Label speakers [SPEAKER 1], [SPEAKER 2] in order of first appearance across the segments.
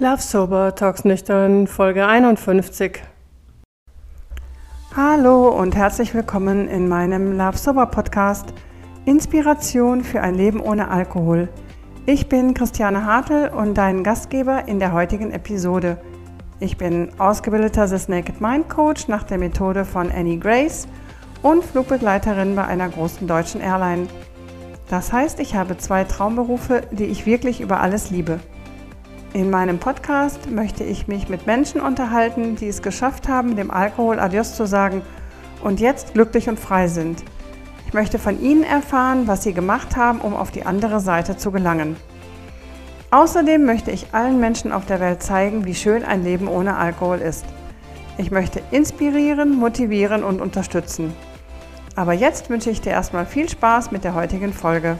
[SPEAKER 1] Love Sober Talks Nüchtern, Folge 51. Hallo und herzlich willkommen in meinem Love Sober Podcast Inspiration für ein Leben ohne Alkohol. Ich bin Christiane Hartl und dein Gastgeber in der heutigen Episode. Ich bin ausgebildeter The Naked Mind Coach nach der Methode von Annie Grace und Flugbegleiterin bei einer großen deutschen Airline. Das heißt, ich habe zwei Traumberufe, die ich wirklich über alles liebe. In meinem Podcast möchte ich mich mit Menschen unterhalten, die es geschafft haben, dem Alkohol Adios zu sagen und jetzt glücklich und frei sind. Ich möchte von ihnen erfahren, was sie gemacht haben, um auf die andere Seite zu gelangen. Außerdem möchte ich allen Menschen auf der Welt zeigen, wie schön ein Leben ohne Alkohol ist. Ich möchte inspirieren, motivieren und unterstützen. Aber jetzt wünsche ich dir erstmal viel Spaß mit der heutigen Folge.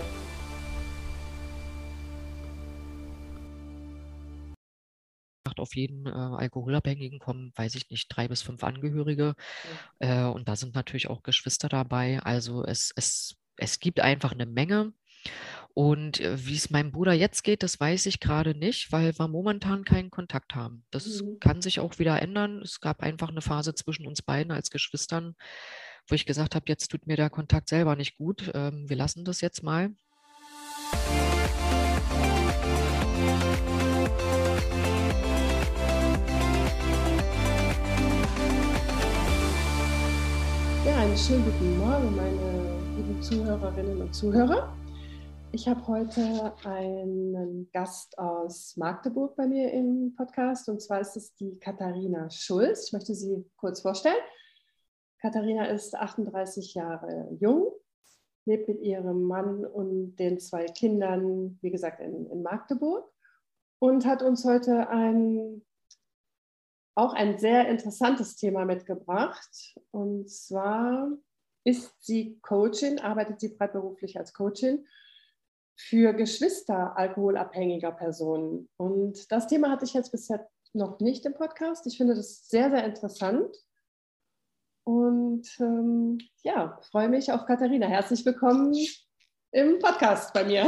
[SPEAKER 2] Auf jeden äh, Alkoholabhängigen kommen, weiß ich nicht, drei bis fünf Angehörige. Ja. Äh, und da sind natürlich auch Geschwister dabei. Also es, es, es gibt einfach eine Menge. Und äh, wie es meinem Bruder jetzt geht, das weiß ich gerade nicht, weil wir momentan keinen Kontakt haben. Das mhm. kann sich auch wieder ändern. Es gab einfach eine Phase zwischen uns beiden als Geschwistern, wo ich gesagt habe, jetzt tut mir der Kontakt selber nicht gut. Ähm, wir lassen das jetzt mal.
[SPEAKER 1] Einen schönen guten Morgen, meine lieben Zuhörerinnen und Zuhörer. Ich habe heute einen Gast aus Magdeburg bei mir im Podcast und zwar ist es die Katharina Schulz. Ich möchte sie kurz vorstellen. Katharina ist 38 Jahre jung, lebt mit ihrem Mann und den zwei Kindern, wie gesagt, in, in Magdeburg und hat uns heute ein auch ein sehr interessantes Thema mitgebracht. Und zwar ist sie Coachin, arbeitet sie freiberuflich als Coachin für Geschwister alkoholabhängiger Personen. Und das Thema hatte ich jetzt bisher noch nicht im Podcast. Ich finde das sehr, sehr interessant. Und ähm, ja, freue mich auf Katharina. Herzlich willkommen im Podcast bei mir.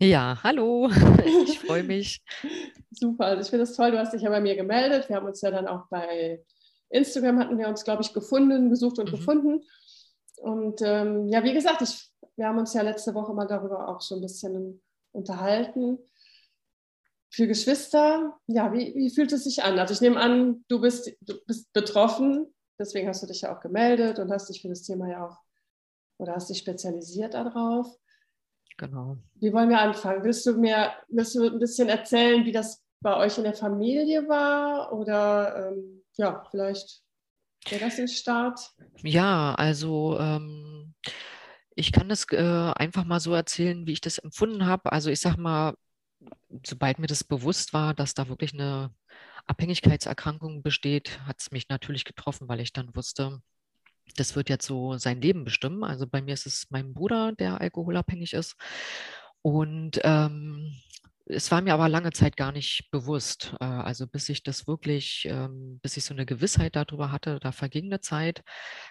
[SPEAKER 2] Ja, hallo, ich freue mich.
[SPEAKER 1] Super, also ich finde es toll, du hast dich ja bei mir gemeldet. Wir haben uns ja dann auch bei Instagram, hatten wir uns, glaube ich, gefunden, gesucht und mhm. gefunden. Und ähm, ja, wie gesagt, ich, wir haben uns ja letzte Woche mal darüber auch so ein bisschen unterhalten. Für Geschwister, ja, wie, wie fühlt es sich an? Also ich nehme an, du bist, du bist betroffen, deswegen hast du dich ja auch gemeldet und hast dich für das Thema ja auch oder hast dich spezialisiert darauf.
[SPEAKER 2] Genau.
[SPEAKER 1] Wie wollen wir anfangen? Willst du mir willst du ein bisschen erzählen, wie das bei euch in der Familie war? Oder ähm, ja, vielleicht wäre das ein Start?
[SPEAKER 2] Ja, also ähm, ich kann das äh, einfach mal so erzählen, wie ich das empfunden habe. Also ich sag mal, sobald mir das bewusst war, dass da wirklich eine Abhängigkeitserkrankung besteht, hat es mich natürlich getroffen, weil ich dann wusste, das wird jetzt so sein Leben bestimmen. Also bei mir ist es mein Bruder, der alkoholabhängig ist. Und ähm, es war mir aber lange Zeit gar nicht bewusst. Äh, also bis ich das wirklich, ähm, bis ich so eine Gewissheit darüber hatte, da verging eine Zeit.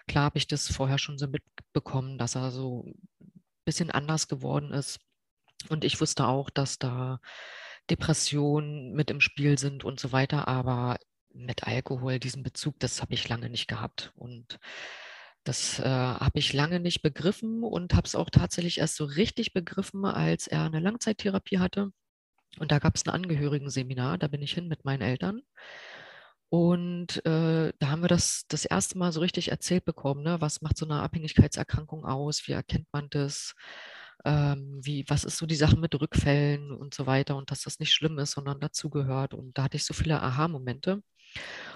[SPEAKER 2] Klar habe ich das vorher schon so mitbekommen, dass er so ein bisschen anders geworden ist. Und ich wusste auch, dass da Depressionen mit im Spiel sind und so weiter. Aber mit Alkohol, diesen Bezug, das habe ich lange nicht gehabt. Und das äh, habe ich lange nicht begriffen und habe es auch tatsächlich erst so richtig begriffen, als er eine Langzeittherapie hatte. Und da gab es ein Angehörigenseminar, da bin ich hin mit meinen Eltern. Und äh, da haben wir das das erste Mal so richtig erzählt bekommen, ne? was macht so eine Abhängigkeitserkrankung aus, wie erkennt man das, ähm, wie, was ist so die Sache mit Rückfällen und so weiter und dass das nicht schlimm ist, sondern dazugehört. Und da hatte ich so viele Aha-Momente.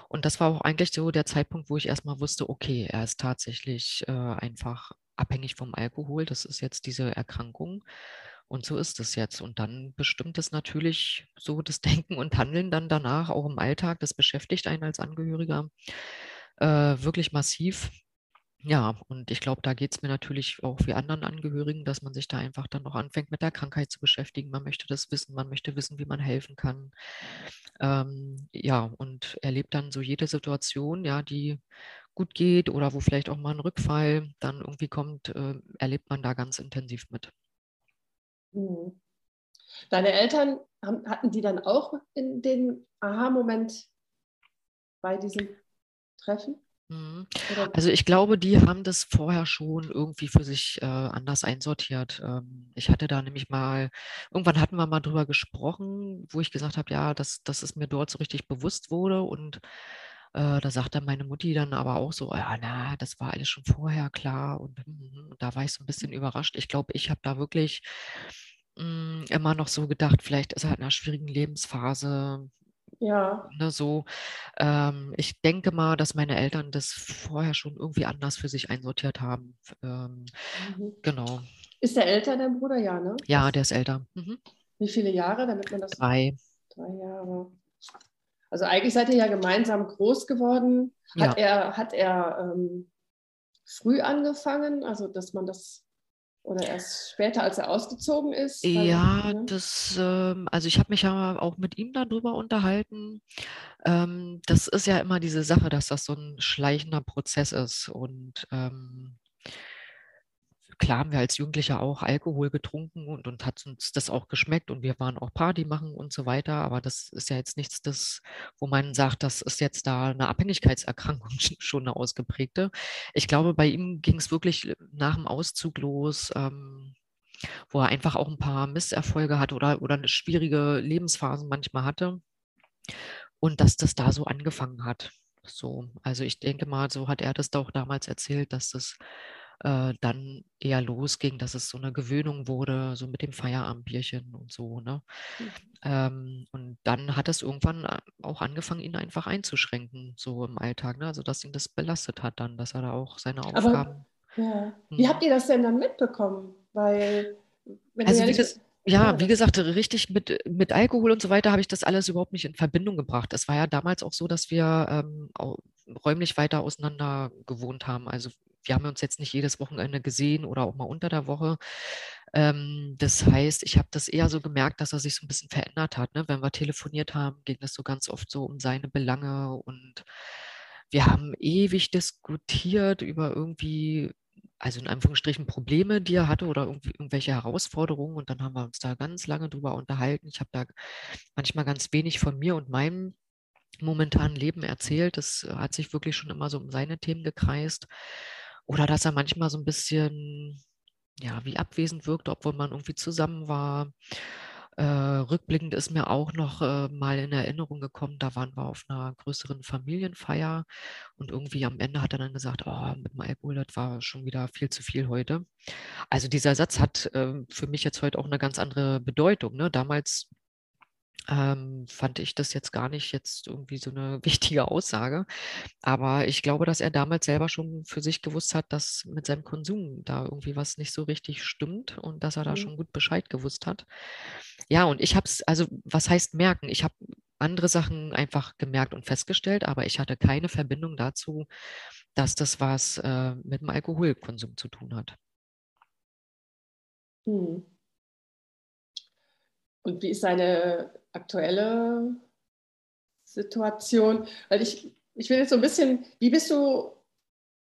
[SPEAKER 2] Und das war auch eigentlich so der Zeitpunkt, wo ich erstmal wusste, okay, er ist tatsächlich äh, einfach abhängig vom Alkohol. Das ist jetzt diese Erkrankung. Und so ist es jetzt. Und dann bestimmt es natürlich so das Denken und Handeln dann danach auch im Alltag. Das beschäftigt einen als Angehöriger äh, wirklich massiv. Ja, und ich glaube, da geht es mir natürlich auch wie anderen Angehörigen, dass man sich da einfach dann noch anfängt, mit der Krankheit zu beschäftigen. Man möchte das wissen, man möchte wissen, wie man helfen kann. Ähm, ja, und erlebt dann so jede Situation, ja, die gut geht oder wo vielleicht auch mal ein Rückfall dann irgendwie kommt, äh, erlebt man da ganz intensiv mit.
[SPEAKER 1] Mhm. Deine Eltern, haben, hatten die dann auch in den Aha-Moment bei diesem Treffen?
[SPEAKER 2] Mhm. Also ich glaube, die haben das vorher schon irgendwie für sich äh, anders einsortiert. Ähm, ich hatte da nämlich mal, irgendwann hatten wir mal drüber gesprochen, wo ich gesagt habe, ja, dass, dass es mir dort so richtig bewusst wurde. Und äh, da sagte meine Mutti dann aber auch so, ja, na, das war alles schon vorher klar. Und, und da war ich so ein bisschen überrascht. Ich glaube, ich habe da wirklich mh, mm, immer noch so gedacht, vielleicht ist er in einer schwierigen Lebensphase
[SPEAKER 1] ja.
[SPEAKER 2] Ne, so, ähm, ich denke mal, dass meine Eltern das vorher schon irgendwie anders für sich einsortiert haben. Ähm, mhm. Genau.
[SPEAKER 1] Ist der älter, dein Bruder? Ja, ne?
[SPEAKER 2] Ja, der ist älter. Mhm.
[SPEAKER 1] Wie viele Jahre, damit man das.
[SPEAKER 2] Drei.
[SPEAKER 1] Drei Jahre. Also eigentlich seid ihr ja gemeinsam groß geworden. Hat ja. er, hat er ähm, früh angefangen, also dass man das oder erst später, als er ausgezogen ist?
[SPEAKER 2] Ja, ne? das, ähm, also ich habe mich ja auch mit ihm darüber unterhalten. Ähm, das ist ja immer diese Sache, dass das so ein schleichender Prozess ist. Und ähm, klar haben wir als Jugendliche auch Alkohol getrunken und, und hat uns das auch geschmeckt und wir waren auch Party machen und so weiter. Aber das ist ja jetzt nichts, das, wo man sagt, das ist jetzt da eine Abhängigkeitserkrankung schon eine ausgeprägte. Ich glaube, bei ihm ging es wirklich nach dem Auszug los. Ähm, wo er einfach auch ein paar Misserfolge hatte oder, oder eine schwierige Lebensphasen manchmal hatte. Und dass das da so angefangen hat. So, also ich denke mal, so hat er das doch damals erzählt, dass das äh, dann eher losging, dass es so eine Gewöhnung wurde, so mit dem Feierabendbierchen und so. Ne? Mhm. Ähm, und dann hat es irgendwann äh, auch angefangen, ihn einfach einzuschränken, so im Alltag. Ne? Also dass ihn das belastet hat dann, dass er da auch seine Aufgaben. Aber,
[SPEAKER 1] ja. Wie hm. habt ihr das denn dann mitbekommen? Weil
[SPEAKER 2] wenn also ja wie, das, ja, wie gesagt, richtig mit, mit Alkohol und so weiter habe ich das alles überhaupt nicht in Verbindung gebracht. Es war ja damals auch so, dass wir ähm, räumlich weiter auseinander gewohnt haben. Also wir haben uns jetzt nicht jedes Wochenende gesehen oder auch mal unter der Woche. Ähm, das heißt, ich habe das eher so gemerkt, dass er sich so ein bisschen verändert hat. Ne? Wenn wir telefoniert haben, ging das so ganz oft so um seine Belange und wir haben ewig diskutiert über irgendwie, also in Anführungsstrichen Probleme, die er hatte oder irgendwelche Herausforderungen und dann haben wir uns da ganz lange drüber unterhalten. Ich habe da manchmal ganz wenig von mir und meinem momentanen Leben erzählt. Das hat sich wirklich schon immer so um seine Themen gekreist. Oder dass er manchmal so ein bisschen, ja, wie abwesend wirkte, obwohl man irgendwie zusammen war. Äh, rückblickend ist mir auch noch äh, mal in Erinnerung gekommen, da waren wir auf einer größeren Familienfeier und irgendwie am Ende hat er dann gesagt, oh, mit dem Alkohol, das war schon wieder viel zu viel heute. Also dieser Satz hat äh, für mich jetzt heute auch eine ganz andere Bedeutung. Ne? Damals ähm, fand ich das jetzt gar nicht jetzt irgendwie so eine wichtige Aussage. Aber ich glaube, dass er damals selber schon für sich gewusst hat, dass mit seinem Konsum da irgendwie was nicht so richtig stimmt und dass er da mhm. schon gut Bescheid gewusst hat. Ja, und ich habe es, also was heißt merken? Ich habe andere Sachen einfach gemerkt und festgestellt, aber ich hatte keine Verbindung dazu, dass das was äh, mit dem Alkoholkonsum zu tun hat.
[SPEAKER 1] Hm. Und wie ist seine aktuelle Situation? Weil ich, ich will jetzt so ein bisschen, wie bist du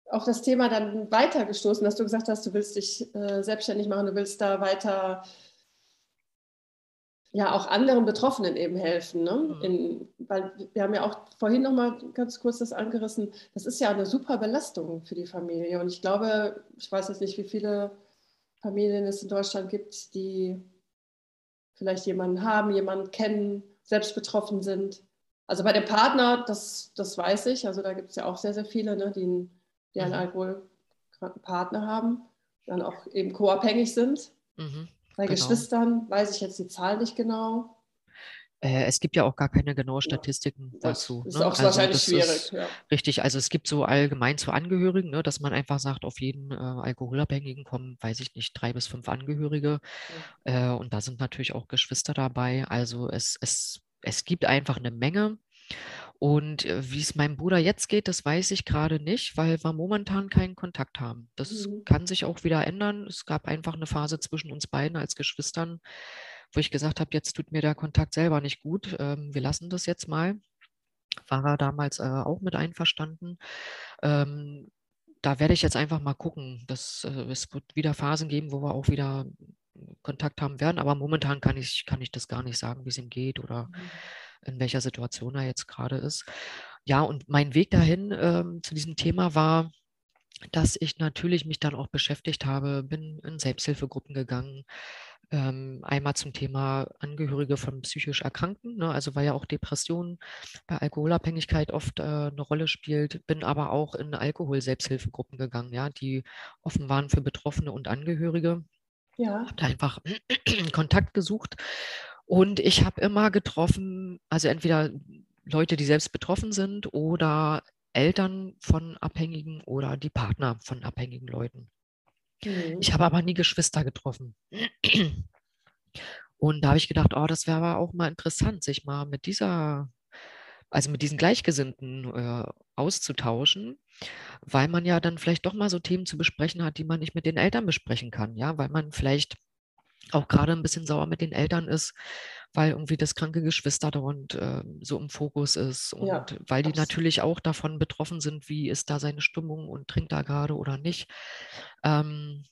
[SPEAKER 1] auf das Thema dann weitergestoßen, dass du gesagt hast, du willst dich äh, selbstständig machen, du willst da weiter ja auch anderen Betroffenen eben helfen. Ne? Mhm. In, weil wir haben ja auch vorhin noch mal ganz kurz das angerissen, das ist ja eine super Belastung für die Familie. Und ich glaube, ich weiß jetzt nicht, wie viele Familien es in Deutschland gibt, die vielleicht jemanden haben, jemanden kennen, selbst betroffen sind. Also bei dem Partner, das, das weiß ich, also da gibt es ja auch sehr, sehr viele, ne, die, die einen mhm. alkoholkranken Partner haben, dann auch eben co-abhängig sind. Mhm, bei genau. Geschwistern weiß ich jetzt die Zahl nicht genau.
[SPEAKER 2] Äh, es gibt ja auch gar keine genauen Statistiken ja, dazu.
[SPEAKER 1] Das ist ne? auch also wahrscheinlich schwierig. Ja.
[SPEAKER 2] Richtig, also es gibt so allgemein zu Angehörigen, ne, dass man einfach sagt, auf jeden äh, Alkoholabhängigen kommen, weiß ich nicht, drei bis fünf Angehörige. Ja. Äh, und da sind natürlich auch Geschwister dabei. Also es, es, es gibt einfach eine Menge. Und äh, wie es meinem Bruder jetzt geht, das weiß ich gerade nicht, weil wir momentan keinen Kontakt haben. Das mhm. kann sich auch wieder ändern. Es gab einfach eine Phase zwischen uns beiden als Geschwistern, wo ich gesagt habe, jetzt tut mir der Kontakt selber nicht gut, ähm, wir lassen das jetzt mal. War er damals äh, auch mit einverstanden. Ähm, da werde ich jetzt einfach mal gucken. Dass, äh, es wird wieder Phasen geben, wo wir auch wieder Kontakt haben werden. Aber momentan kann ich, kann ich das gar nicht sagen, wie es ihm geht oder mhm. in welcher Situation er jetzt gerade ist. Ja, und mein Weg dahin ähm, zu diesem Thema war, dass ich natürlich mich dann auch beschäftigt habe, bin in Selbsthilfegruppen gegangen, ähm, einmal zum Thema Angehörige von psychisch Erkrankten, ne, also weil ja auch Depression bei Alkoholabhängigkeit oft äh, eine Rolle spielt, bin aber auch in Alkohol-Selbsthilfegruppen gegangen, ja, die offen waren für Betroffene und Angehörige. Ja. Habe da einfach Kontakt gesucht und ich habe immer getroffen, also entweder Leute, die selbst betroffen sind oder Eltern von Abhängigen oder die Partner von abhängigen Leuten. Mhm. Ich habe aber nie Geschwister getroffen. Und da habe ich gedacht, oh, das wäre aber auch mal interessant, sich mal mit dieser, also mit diesen Gleichgesinnten äh, auszutauschen, weil man ja dann vielleicht doch mal so Themen zu besprechen hat, die man nicht mit den Eltern besprechen kann, ja, weil man vielleicht auch gerade ein bisschen sauer mit den Eltern ist, weil irgendwie das kranke Geschwister dauernd äh, so im Fokus ist und ja, weil die absolut. natürlich auch davon betroffen sind, wie ist da seine Stimmung und trinkt da gerade oder nicht. Ähm,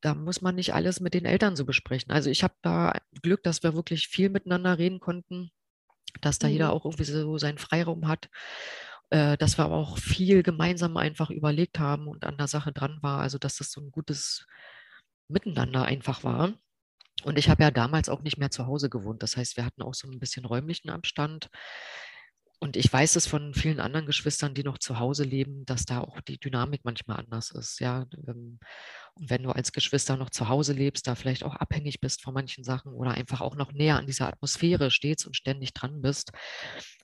[SPEAKER 2] da muss man nicht alles mit den Eltern so besprechen. Also ich habe da Glück, dass wir wirklich viel miteinander reden konnten, dass da mhm. jeder auch irgendwie so seinen Freiraum hat, äh, dass wir aber auch viel gemeinsam einfach überlegt haben und an der Sache dran war. Also dass das so ein gutes Miteinander einfach war. Und ich habe ja damals auch nicht mehr zu Hause gewohnt. Das heißt, wir hatten auch so ein bisschen räumlichen Abstand. Und ich weiß es von vielen anderen Geschwistern, die noch zu Hause leben, dass da auch die Dynamik manchmal anders ist. Ja, ähm, und wenn du als Geschwister noch zu Hause lebst, da vielleicht auch abhängig bist von manchen Sachen oder einfach auch noch näher an dieser Atmosphäre stehst und ständig dran bist,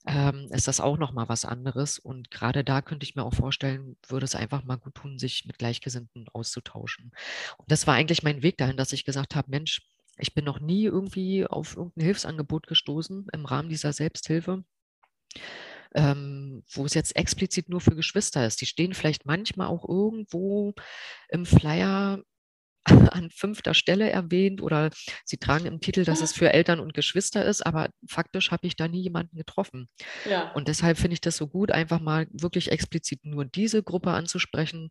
[SPEAKER 2] ähm, ist das auch noch mal was anderes. Und gerade da könnte ich mir auch vorstellen, würde es einfach mal gut tun, sich mit Gleichgesinnten auszutauschen. Und das war eigentlich mein Weg dahin, dass ich gesagt habe, Mensch, ich bin noch nie irgendwie auf irgendein Hilfsangebot gestoßen im Rahmen dieser Selbsthilfe ähm, wo es jetzt explizit nur für Geschwister ist. Die stehen vielleicht manchmal auch irgendwo im Flyer an fünfter Stelle erwähnt oder sie tragen im Titel, dass es für Eltern und Geschwister ist, aber faktisch habe ich da nie jemanden getroffen. Ja. Und deshalb finde ich das so gut, einfach mal wirklich explizit nur diese Gruppe anzusprechen.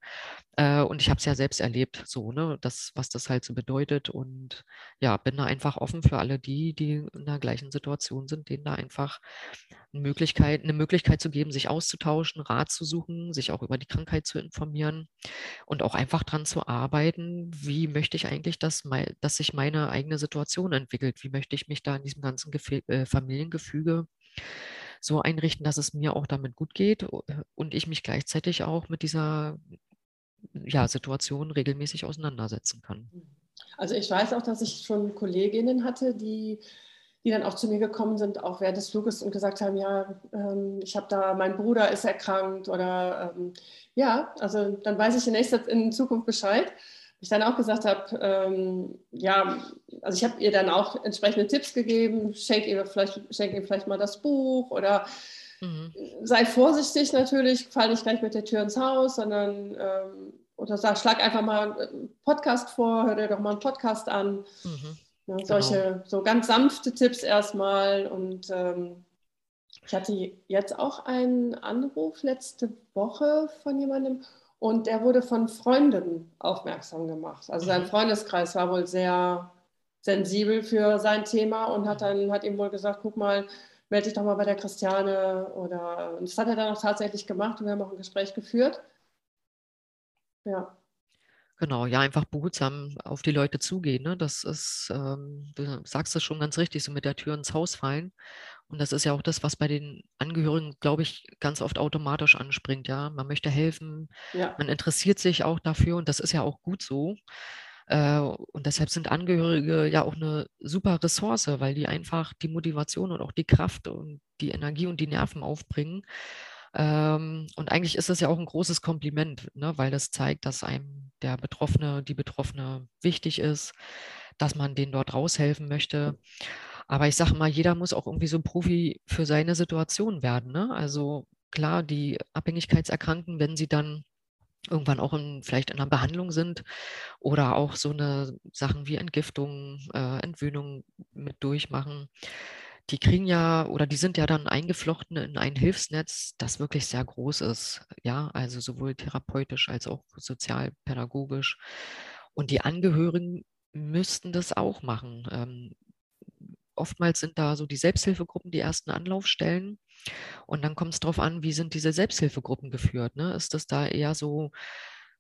[SPEAKER 2] Äh, und ich habe es ja selbst erlebt, so, ne, das, was das halt so bedeutet. Und ja, bin da einfach offen für alle die, die in der gleichen Situation sind, denen da einfach eine Möglichkeit, eine Möglichkeit zu geben, sich auszutauschen, Rat zu suchen, sich auch über die Krankheit zu informieren und auch einfach dran zu arbeiten, wie möchte ich eigentlich, dass, dass sich meine eigene Situation entwickelt, wie möchte ich mich da in diesem ganzen Gefe äh, Familiengefüge so einrichten, dass es mir auch damit gut geht und ich mich gleichzeitig auch mit dieser ja, Situation regelmäßig auseinandersetzen kann.
[SPEAKER 1] Also ich weiß auch, dass ich schon Kolleginnen hatte, die die dann auch zu mir gekommen sind, auch während des Fluges und gesagt haben, ja, ähm, ich habe da, mein Bruder ist erkrankt oder ähm, ja, also dann weiß ich in, nächster, in Zukunft Bescheid. Ich dann auch gesagt habe, ähm, ja, also ich habe ihr dann auch entsprechende Tipps gegeben, schenk ihr vielleicht, schenk ihr vielleicht mal das Buch oder mhm. sei vorsichtig natürlich, fall nicht gleich mit der Tür ins Haus, sondern ähm, oder sag, schlag einfach mal einen Podcast vor, hör dir doch mal einen Podcast an. Mhm ja, ne, solche, genau. so ganz sanfte Tipps erstmal. Und ähm, ich hatte jetzt auch einen Anruf letzte Woche von jemandem und der wurde von Freunden aufmerksam gemacht. Also sein mhm. Freundeskreis war wohl sehr sensibel für sein Thema und hat dann hat ihm wohl gesagt, guck mal, melde dich doch mal bei der Christiane oder und das hat er dann auch tatsächlich gemacht und wir haben auch ein Gespräch geführt.
[SPEAKER 2] Ja. Genau, ja, einfach behutsam auf die Leute zugehen. Ne? Das ist, ähm, du sagst es schon ganz richtig, so mit der Tür ins Haus fallen. Und das ist ja auch das, was bei den Angehörigen, glaube ich, ganz oft automatisch anspringt. Ja, man möchte helfen, ja. man interessiert sich auch dafür und das ist ja auch gut so. Äh, und deshalb sind Angehörige ja auch eine super Ressource, weil die einfach die Motivation und auch die Kraft und die Energie und die Nerven aufbringen, ähm, und eigentlich ist es ja auch ein großes Kompliment, ne, weil das zeigt, dass einem der Betroffene, die Betroffene wichtig ist, dass man denen dort raushelfen möchte. Aber ich sage mal, jeder muss auch irgendwie so ein Profi für seine Situation werden. Ne? Also klar, die Abhängigkeitserkrankten, wenn sie dann irgendwann auch in, vielleicht in einer Behandlung sind oder auch so eine Sachen wie Entgiftung, äh, Entwöhnung mit durchmachen, die kriegen ja oder die sind ja dann eingeflochten in ein Hilfsnetz, das wirklich sehr groß ist. Ja, also sowohl therapeutisch als auch sozialpädagogisch. Und die Angehörigen müssten das auch machen. Ähm, oftmals sind da so die Selbsthilfegruppen die ersten Anlaufstellen. Und dann kommt es darauf an, wie sind diese Selbsthilfegruppen geführt. Ne? Ist das da eher so,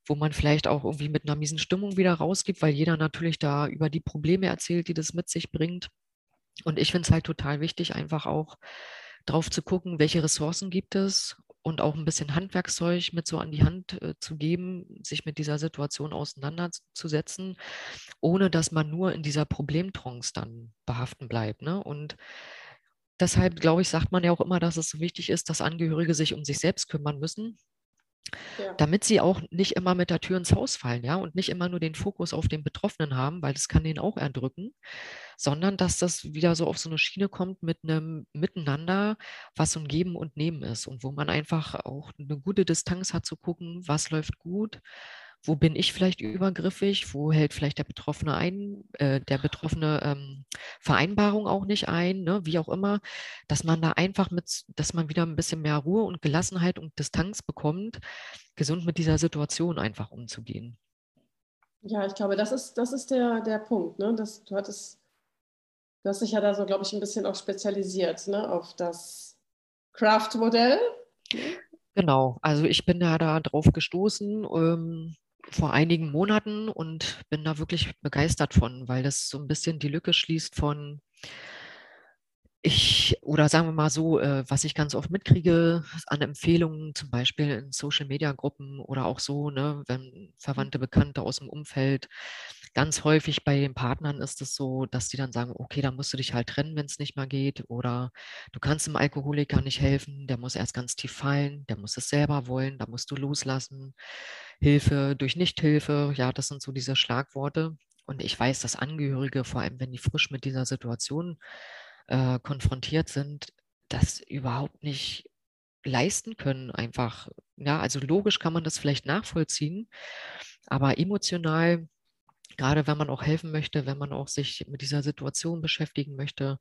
[SPEAKER 2] wo man vielleicht auch irgendwie mit einer miesen Stimmung wieder rausgibt, weil jeder natürlich da über die Probleme erzählt, die das mit sich bringt. Und ich finde es halt total wichtig, einfach auch drauf zu gucken, welche Ressourcen gibt es und auch ein bisschen Handwerkszeug mit so an die Hand äh, zu geben, sich mit dieser Situation auseinanderzusetzen, ohne dass man nur in dieser Problemtrance dann behaften bleibt. Ne? Und deshalb, glaube ich, sagt man ja auch immer, dass es so wichtig ist, dass Angehörige sich um sich selbst kümmern müssen, ja. damit sie auch nicht immer mit der Tür ins Haus fallen, ja, und nicht immer nur den Fokus auf den Betroffenen haben, weil das kann den auch erdrücken, sondern dass das wieder so auf so eine Schiene kommt mit einem Miteinander, was so ein Geben und Nehmen ist und wo man einfach auch eine gute Distanz hat zu gucken, was läuft gut, wo bin ich vielleicht übergriffig, wo hält vielleicht der Betroffene ein, äh, der Betroffene ähm, Vereinbarung auch nicht ein, ne, wie auch immer, dass man da einfach mit, dass man wieder ein bisschen mehr Ruhe und Gelassenheit und Distanz bekommt, gesund mit dieser Situation einfach umzugehen.
[SPEAKER 1] Ja, ich glaube, das ist, das ist der, der Punkt. Ne? Das, du, hattest, du hast dich ja da so, glaube ich, ein bisschen auch spezialisiert ne? auf das Craft-Modell.
[SPEAKER 2] Genau, also ich bin da, da drauf gestoßen. Ähm, vor einigen Monaten und bin da wirklich begeistert von, weil das so ein bisschen die Lücke schließt von ich, oder sagen wir mal so, äh, was ich ganz oft mitkriege an Empfehlungen, zum Beispiel in Social-Media-Gruppen oder auch so, ne, wenn Verwandte, Bekannte aus dem Umfeld, ganz häufig bei den Partnern ist es so, dass die dann sagen, okay, da musst du dich halt trennen, wenn es nicht mehr geht, oder du kannst dem Alkoholiker nicht helfen, der muss erst ganz tief fallen, der muss es selber wollen, da musst du loslassen. Hilfe durch Nichthilfe, ja, das sind so diese Schlagworte. Und ich weiß, dass Angehörige, vor allem wenn die frisch mit dieser Situation äh, konfrontiert sind, das überhaupt nicht leisten können, einfach. Ja, also logisch kann man das vielleicht nachvollziehen, aber emotional, gerade wenn man auch helfen möchte, wenn man auch sich mit dieser Situation beschäftigen möchte,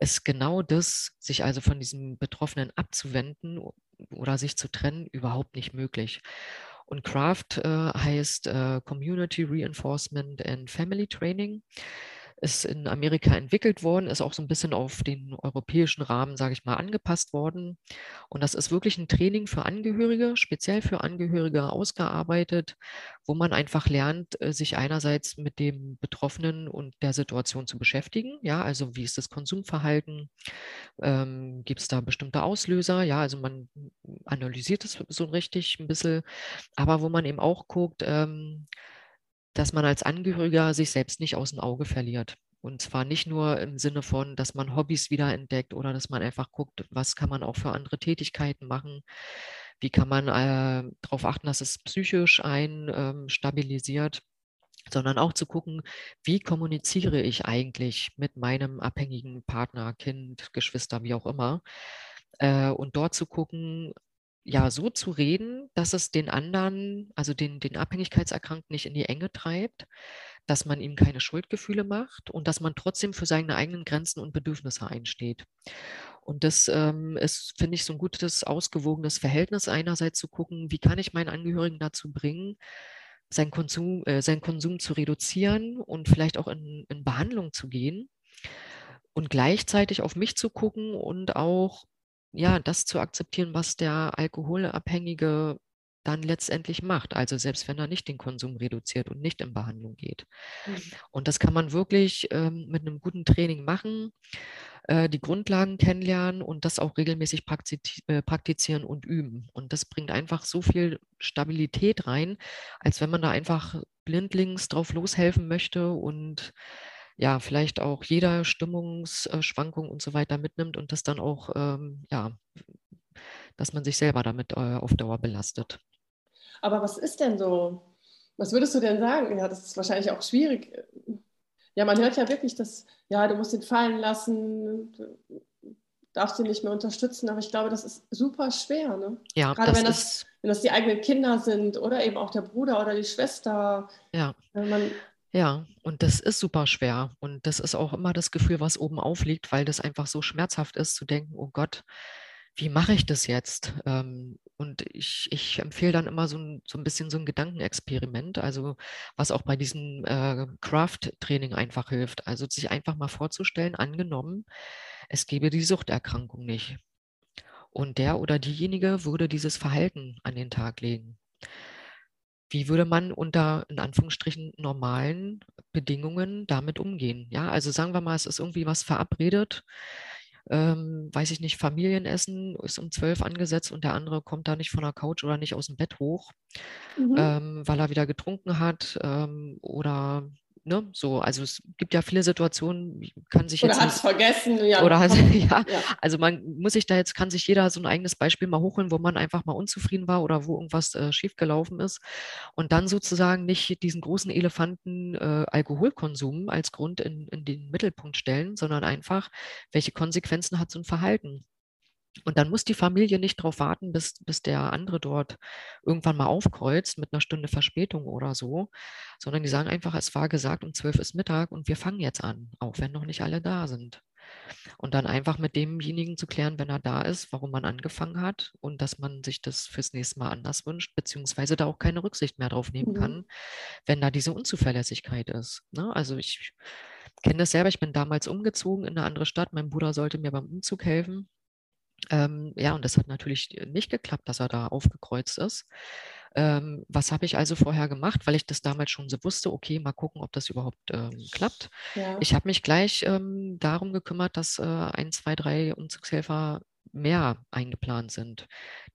[SPEAKER 2] ist genau das, sich also von diesem Betroffenen abzuwenden oder sich zu trennen, überhaupt nicht möglich. Und CRAFT äh, heißt äh, Community Reinforcement and Family Training ist in Amerika entwickelt worden, ist auch so ein bisschen auf den europäischen Rahmen, sage ich mal, angepasst worden. Und das ist wirklich ein Training für Angehörige, speziell für Angehörige ausgearbeitet, wo man einfach lernt, äh, sich einerseits mit dem Betroffenen und der Situation zu beschäftigen. Ja, also wie ist das Konsumverhalten? Ähm, Gibt es da bestimmte Auslöser? Ja, also man analysiert es so richtig ein bisschen, aber wo man eben auch guckt, ähm, dass man als Angehöriger sich selbst nicht aus dem Auge verliert. Und zwar nicht nur im Sinne von, dass man Hobbys wiederentdeckt oder dass man einfach guckt, was kann man auch für andere Tätigkeiten machen, wie kann man äh, darauf achten, dass es psychisch ein ähm, stabilisiert, sondern auch zu gucken, wie kommuniziere ich eigentlich mit meinem abhängigen Partner, Kind, Geschwister, wie auch immer. Äh, und dort zu gucken, ja, so zu reden, dass es den anderen, also den, den Abhängigkeitserkrankten nicht in die Enge treibt, dass man ihm keine Schuldgefühle macht und dass man trotzdem für seine eigenen Grenzen und Bedürfnisse einsteht. Und das ähm, ist, finde ich, so ein gutes, ausgewogenes Verhältnis einerseits zu gucken, wie kann ich meinen Angehörigen dazu bringen, seinen Konsum, äh, seinen Konsum zu reduzieren und vielleicht auch in, in Behandlung zu gehen und gleichzeitig auf mich zu gucken und auch ja, das zu akzeptieren, was der Alkoholabhängige dann letztendlich macht. Also selbst wenn er nicht den Konsum reduziert und nicht in Behandlung geht. Mhm. Und das kann man wirklich ähm, mit einem guten Training machen, äh, die Grundlagen kennenlernen und das auch regelmäßig praktiz äh, praktizieren und üben. Und das bringt einfach so viel Stabilität rein, als wenn man da einfach blindlings drauf loshelfen möchte und ja, vielleicht auch jeder Stimmungsschwankung und so weiter mitnimmt und das dann auch, ähm, ja, dass man sich selber damit äh, auf Dauer belastet.
[SPEAKER 1] Aber was ist denn so, was würdest du denn sagen? Ja, das ist wahrscheinlich auch schwierig. Ja, man hört ja wirklich, dass, ja, du musst ihn fallen lassen, darfst ihn nicht mehr unterstützen, aber ich glaube, das ist super schwer. Ne?
[SPEAKER 2] Ja,
[SPEAKER 1] Gerade das wenn, das, wenn das die eigenen Kinder sind oder eben auch der Bruder oder die Schwester.
[SPEAKER 2] Ja. Man, ja, und das ist super schwer. Und das ist auch immer das Gefühl, was oben aufliegt, weil das einfach so schmerzhaft ist, zu denken, oh Gott, wie mache ich das jetzt? Ähm, und ich, ich empfehle dann immer so ein, so ein bisschen so ein Gedankenexperiment, also was auch bei diesem äh, Craft-Training einfach hilft. Also sich einfach mal vorzustellen, angenommen, es gäbe die Suchterkrankung nicht. Und der oder diejenige würde dieses Verhalten an den Tag legen. Wie würde man unter, in Anführungsstrichen, normalen Bedingungen damit umgehen? Ja, also sagen wir mal, es ist irgendwie was verabredet ähm, weiß ich nicht, Familienessen ist um zwölf angesetzt und der andere kommt da nicht von der Couch oder nicht aus dem Bett hoch, mhm. ähm, weil er wieder getrunken hat ähm, oder ne, so, also es gibt ja viele Situationen, kann sich
[SPEAKER 1] oder hat es vergessen,
[SPEAKER 2] ja. Oder hat, ja, ja, also man muss sich da jetzt, kann sich jeder so ein eigenes Beispiel mal hochholen, wo man einfach mal unzufrieden war oder wo irgendwas äh, schiefgelaufen ist und dann sozusagen nicht diesen großen Elefanten äh, Alkoholkonsum als Grund in, in den Mittelpunkt stellen, sondern einfach, welche Konsequenzen hat so ein Verhalten? Und dann muss die Familie nicht darauf warten, bis, bis der andere dort irgendwann mal aufkreuzt mit einer Stunde Verspätung oder so, sondern die sagen einfach, es war gesagt, um zwölf ist Mittag und wir fangen jetzt an, auch wenn noch nicht alle da sind. Und dann einfach mit demjenigen zu klären, wenn er da ist, warum man angefangen hat und dass man sich das fürs nächste Mal anders wünscht, beziehungsweise da auch keine Rücksicht mehr drauf nehmen mhm. kann, wenn da diese Unzuverlässigkeit ist. Ne? Also ich kenne das selber, ich bin damals umgezogen in eine andere Stadt, mein Bruder sollte mir beim Umzug helfen ähm, ja, und das hat natürlich nicht geklappt, dass er da aufgekreuzt ist. Ähm, was habe ich also vorher gemacht, weil ich das damals schon so wusste, okay, mal gucken, ob das überhaupt ähm, klappt. Ja. Ich habe mich gleich ähm, darum gekümmert, dass äh, ein, zwei, drei Umzugshelfer mehr eingeplant sind,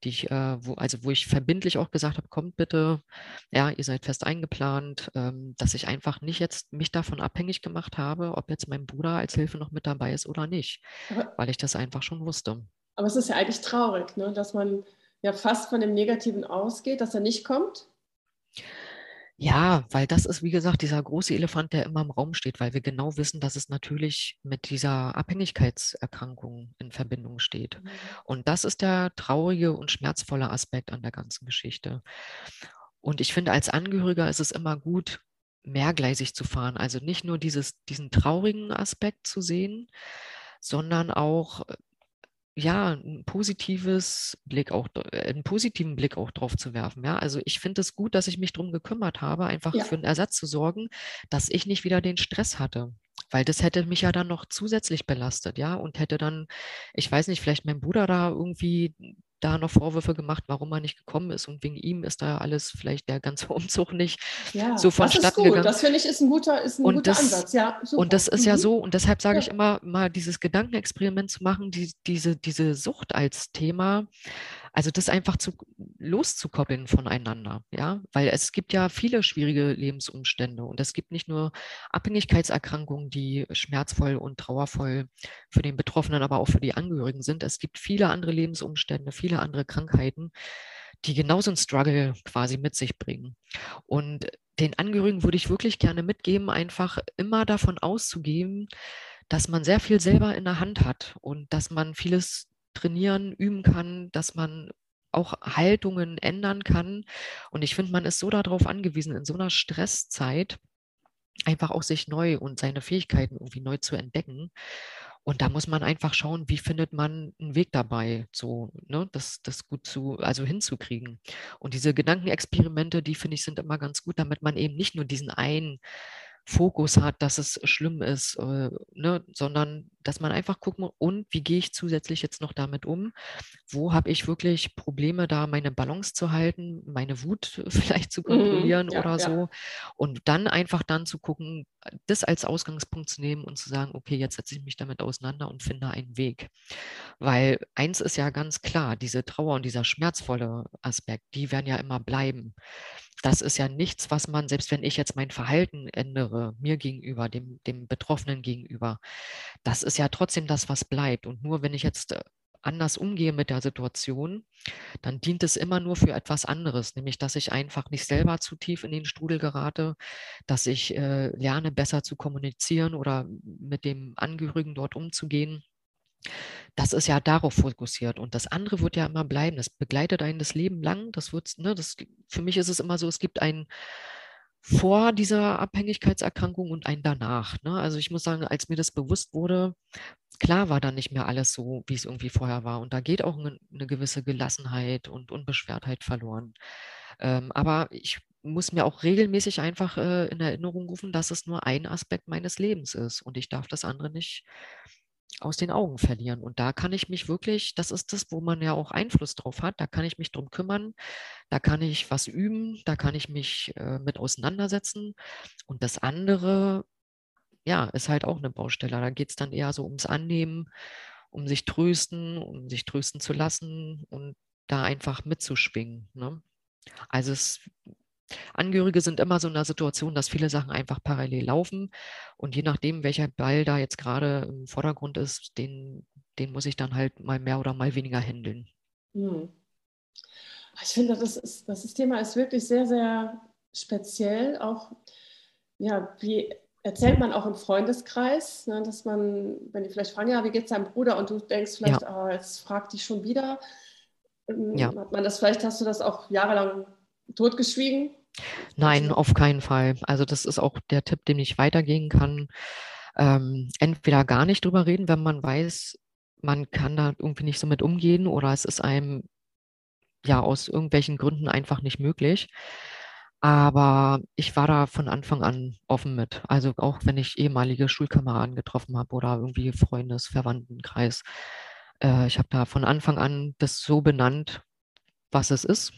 [SPEAKER 2] die ich, äh, wo, also wo ich verbindlich auch gesagt habe, kommt bitte, ja, ihr seid fest eingeplant, ähm, dass ich einfach nicht jetzt mich davon abhängig gemacht habe, ob jetzt mein Bruder als Hilfe noch mit dabei ist oder nicht, weil ich das einfach schon wusste.
[SPEAKER 1] Aber es ist ja eigentlich traurig, ne? dass man ja fast von dem Negativen ausgeht, dass er nicht kommt.
[SPEAKER 2] Ja, weil das ist, wie gesagt, dieser große Elefant, der immer im Raum steht, weil wir genau wissen, dass es natürlich mit dieser Abhängigkeitserkrankung in Verbindung steht. Mhm. Und das ist der traurige und schmerzvolle Aspekt an der ganzen Geschichte. Und ich finde, als Angehöriger ist es immer gut, mehrgleisig zu fahren. Also nicht nur dieses, diesen traurigen Aspekt zu sehen, sondern auch ja, ein positives Blick auch, äh, einen positiven Blick auch drauf zu werfen. Ja, also ich finde es gut, dass ich mich darum gekümmert habe, einfach ja. für einen Ersatz zu sorgen, dass ich nicht wieder den Stress hatte. Weil das hätte mich ja dann noch zusätzlich belastet, ja, und hätte dann, ich weiß nicht, vielleicht mein Bruder da irgendwie da noch Vorwürfe gemacht, warum er nicht gekommen ist und wegen ihm ist da alles vielleicht der ganze Umzug nicht ja, so vonstatten gegangen.
[SPEAKER 1] Das finde ich ist ein guter, ist ein
[SPEAKER 2] und
[SPEAKER 1] guter
[SPEAKER 2] das,
[SPEAKER 1] Ansatz. Ja,
[SPEAKER 2] super. Und das ist mhm. ja so und deshalb sage ja. ich immer mal dieses Gedankenexperiment zu machen, die, diese, diese Sucht als Thema also das einfach zu, loszukoppeln voneinander, ja, weil es gibt ja viele schwierige Lebensumstände und es gibt nicht nur Abhängigkeitserkrankungen, die schmerzvoll und trauervoll für den Betroffenen, aber auch für die Angehörigen sind. Es gibt viele andere Lebensumstände, viele andere Krankheiten, die genauso einen Struggle quasi mit sich bringen. Und den Angehörigen würde ich wirklich gerne mitgeben, einfach immer davon auszugehen, dass man sehr viel selber in der Hand hat und dass man vieles trainieren, üben kann, dass man auch Haltungen ändern kann. Und ich finde, man ist so darauf angewiesen, in so einer Stresszeit einfach auch sich neu und seine Fähigkeiten irgendwie neu zu entdecken. Und da muss man einfach schauen, wie findet man einen Weg dabei, so, ne, das, das gut zu, also hinzukriegen. Und diese Gedankenexperimente, die finde ich, sind immer ganz gut, damit man eben nicht nur diesen einen Fokus hat, dass es schlimm ist, äh, ne, sondern dass man einfach gucken, und wie gehe ich zusätzlich jetzt noch damit um? Wo habe ich wirklich Probleme, da meine Balance zu halten, meine Wut vielleicht zu mhm, kontrollieren mhm, ja, oder so? Und dann einfach dann zu gucken, das als Ausgangspunkt zu nehmen und zu sagen, okay, jetzt setze ich mich damit auseinander und finde einen Weg. Weil eins ist ja ganz klar, diese Trauer und dieser schmerzvolle Aspekt, die werden ja immer bleiben. Das ist ja nichts, was man, selbst wenn ich jetzt mein Verhalten ändere, mir gegenüber, dem, dem Betroffenen gegenüber, das ist ja trotzdem das, was bleibt. Und nur wenn ich jetzt äh, anders umgehe mit der Situation, dann dient es immer nur für etwas anderes, nämlich dass ich einfach nicht selber zu tief in den Strudel gerate, dass ich äh, lerne, besser zu kommunizieren oder mit dem Angehörigen dort umzugehen. Das ist ja darauf fokussiert und das andere wird ja immer bleiben. Das begleitet einen das Leben lang. Das wird, ne, das, für mich ist es immer so, es gibt ein, vor dieser Abhängigkeitserkrankung und ein danach. Ne? Also ich muss sagen, als mir das bewusst wurde, klar war dann nicht mehr alles so, wie es irgendwie vorher war. Und da geht auch eine, gewisse Gelassenheit und Unbeschwertheit verloren. Ähm, aber ich muss mir auch regelmäßig einfach äh, in Erinnerung rufen, dass es nur ein Aspekt meines Lebens ist und ich darf das andere nicht aus den Augen verlieren. Und da kann ich mich wirklich, das ist das, wo man ja auch Einfluss drauf hat, da kann ich mich drum kümmern, da kann ich was üben, da kann ich mich äh, mit auseinandersetzen. Und das andere, ja, ist halt auch eine Baustelle. Da geht es dann eher so ums Annehmen, um sich trösten, um sich trösten zu lassen und da einfach mitzuschwingen. Ne? Also es Angehörige sind immer so in der Situation, dass viele Sachen einfach parallel laufen. Und je nachdem, welcher Ball da jetzt gerade im Vordergrund ist, den, den muss ich dann halt mal mehr oder mal weniger handeln. Hm.
[SPEAKER 1] Ich finde, das, ist, das Thema ist wirklich sehr, sehr speziell. Auch, ja, wie erzählt man auch im Freundeskreis, ne, dass man, wenn die vielleicht fragen, ja, wie geht es deinem Bruder? Und du denkst vielleicht, ja. oh, jetzt fragt die schon wieder. Ähm, ja. Hat man das, vielleicht hast du das auch jahrelang totgeschwiegen?
[SPEAKER 2] Nein, also auf keinen Fall. Also das ist auch der Tipp, den ich weitergehen kann. Ähm, entweder gar nicht drüber reden, wenn man weiß, man kann da irgendwie nicht so mit umgehen oder es ist einem ja aus irgendwelchen Gründen einfach nicht möglich. Aber ich war da von Anfang an offen mit. Also auch wenn ich ehemalige Schulkameraden getroffen habe oder irgendwie Freundes, Verwandtenkreis. Äh, ich habe da von Anfang an das so benannt, was es ist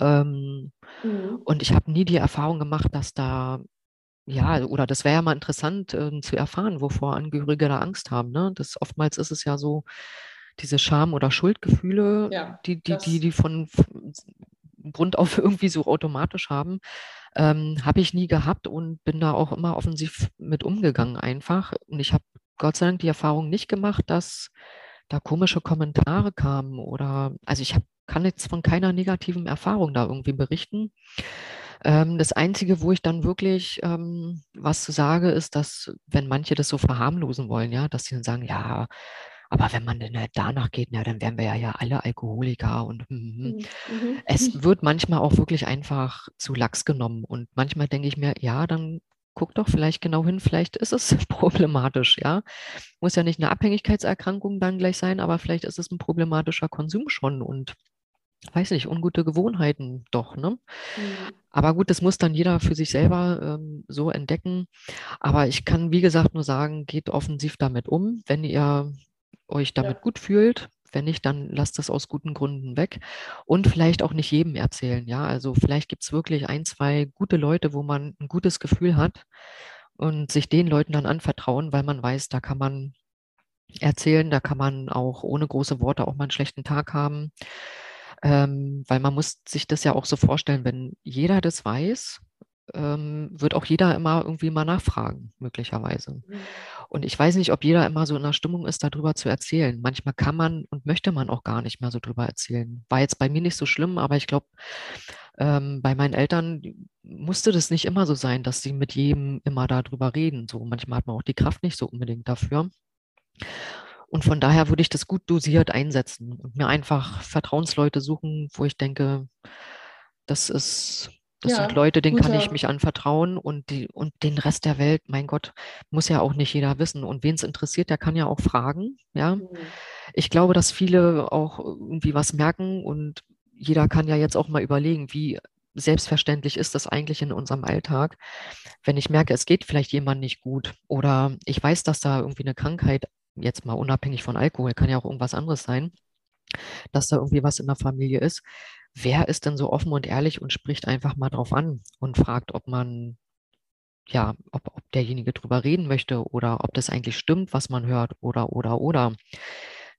[SPEAKER 2] ähm, mhm. Und ich habe nie die Erfahrung gemacht, dass da, ja, oder das wäre ja mal interessant äh, zu erfahren, wovor Angehörige da Angst haben. Ne? Das, oftmals ist es ja so, diese Scham- oder Schuldgefühle, ja, die, die, die, die von Grund auf irgendwie so automatisch haben, ähm, habe ich nie gehabt und bin da auch immer offensiv mit umgegangen einfach. Und ich habe Gott sei Dank die Erfahrung nicht gemacht, dass da komische Kommentare kamen oder, also ich habe kann jetzt von keiner negativen Erfahrung da irgendwie berichten. Ähm, das Einzige, wo ich dann wirklich ähm, was zu sage, ist, dass wenn manche das so verharmlosen wollen, ja, dass sie dann sagen, ja, aber wenn man denn halt danach geht, ja, dann wären wir ja, ja alle Alkoholiker und mm, mhm. es wird manchmal auch wirklich einfach zu lax genommen. Und manchmal denke ich mir, ja, dann guck doch vielleicht genau hin, vielleicht ist es problematisch, ja. Muss ja nicht eine Abhängigkeitserkrankung dann gleich sein, aber vielleicht ist es ein problematischer Konsum schon und weiß nicht, ungute Gewohnheiten doch. Ne? Mhm. Aber gut, das muss dann jeder für sich selber ähm, so entdecken. Aber ich kann, wie gesagt, nur sagen, geht offensiv damit um, wenn ihr euch damit ja. gut fühlt. Wenn nicht, dann lasst das aus guten Gründen weg. Und vielleicht auch nicht jedem erzählen. Ja, also vielleicht gibt es wirklich ein, zwei gute Leute, wo man ein gutes Gefühl hat und sich den Leuten dann anvertrauen, weil man weiß, da kann man erzählen, da kann man auch ohne große Worte auch mal einen schlechten Tag haben. Ähm, weil man muss sich das ja auch so vorstellen, wenn jeder das weiß, ähm, wird auch jeder immer irgendwie mal nachfragen, möglicherweise. Mhm. Und ich weiß nicht, ob jeder immer so in der Stimmung ist, darüber zu erzählen. Manchmal kann man und möchte man auch gar nicht mehr so drüber erzählen. War jetzt bei mir nicht so schlimm, aber ich glaube, ähm, bei meinen Eltern musste das nicht immer so sein, dass sie mit jedem immer darüber reden. So manchmal hat man auch die Kraft nicht so unbedingt dafür. Und von daher würde ich das gut dosiert einsetzen und mir einfach Vertrauensleute suchen, wo ich denke, das ist, das ja, sind Leute, denen kann ich mich anvertrauen und, die, und den Rest der Welt, mein Gott, muss ja auch nicht jeder wissen. Und wen es interessiert, der kann ja auch fragen. Ja, mhm. ich glaube, dass viele auch irgendwie was merken und jeder kann ja jetzt auch mal überlegen, wie selbstverständlich ist das eigentlich in unserem Alltag, wenn ich merke, es geht vielleicht jemand nicht gut oder ich weiß, dass da irgendwie eine Krankheit jetzt mal unabhängig von Alkohol, kann ja auch irgendwas anderes sein, dass da irgendwie was in der Familie ist. Wer ist denn so offen und ehrlich und spricht einfach mal drauf an und fragt, ob man, ja, ob, ob derjenige drüber reden möchte oder ob das eigentlich stimmt, was man hört oder, oder, oder.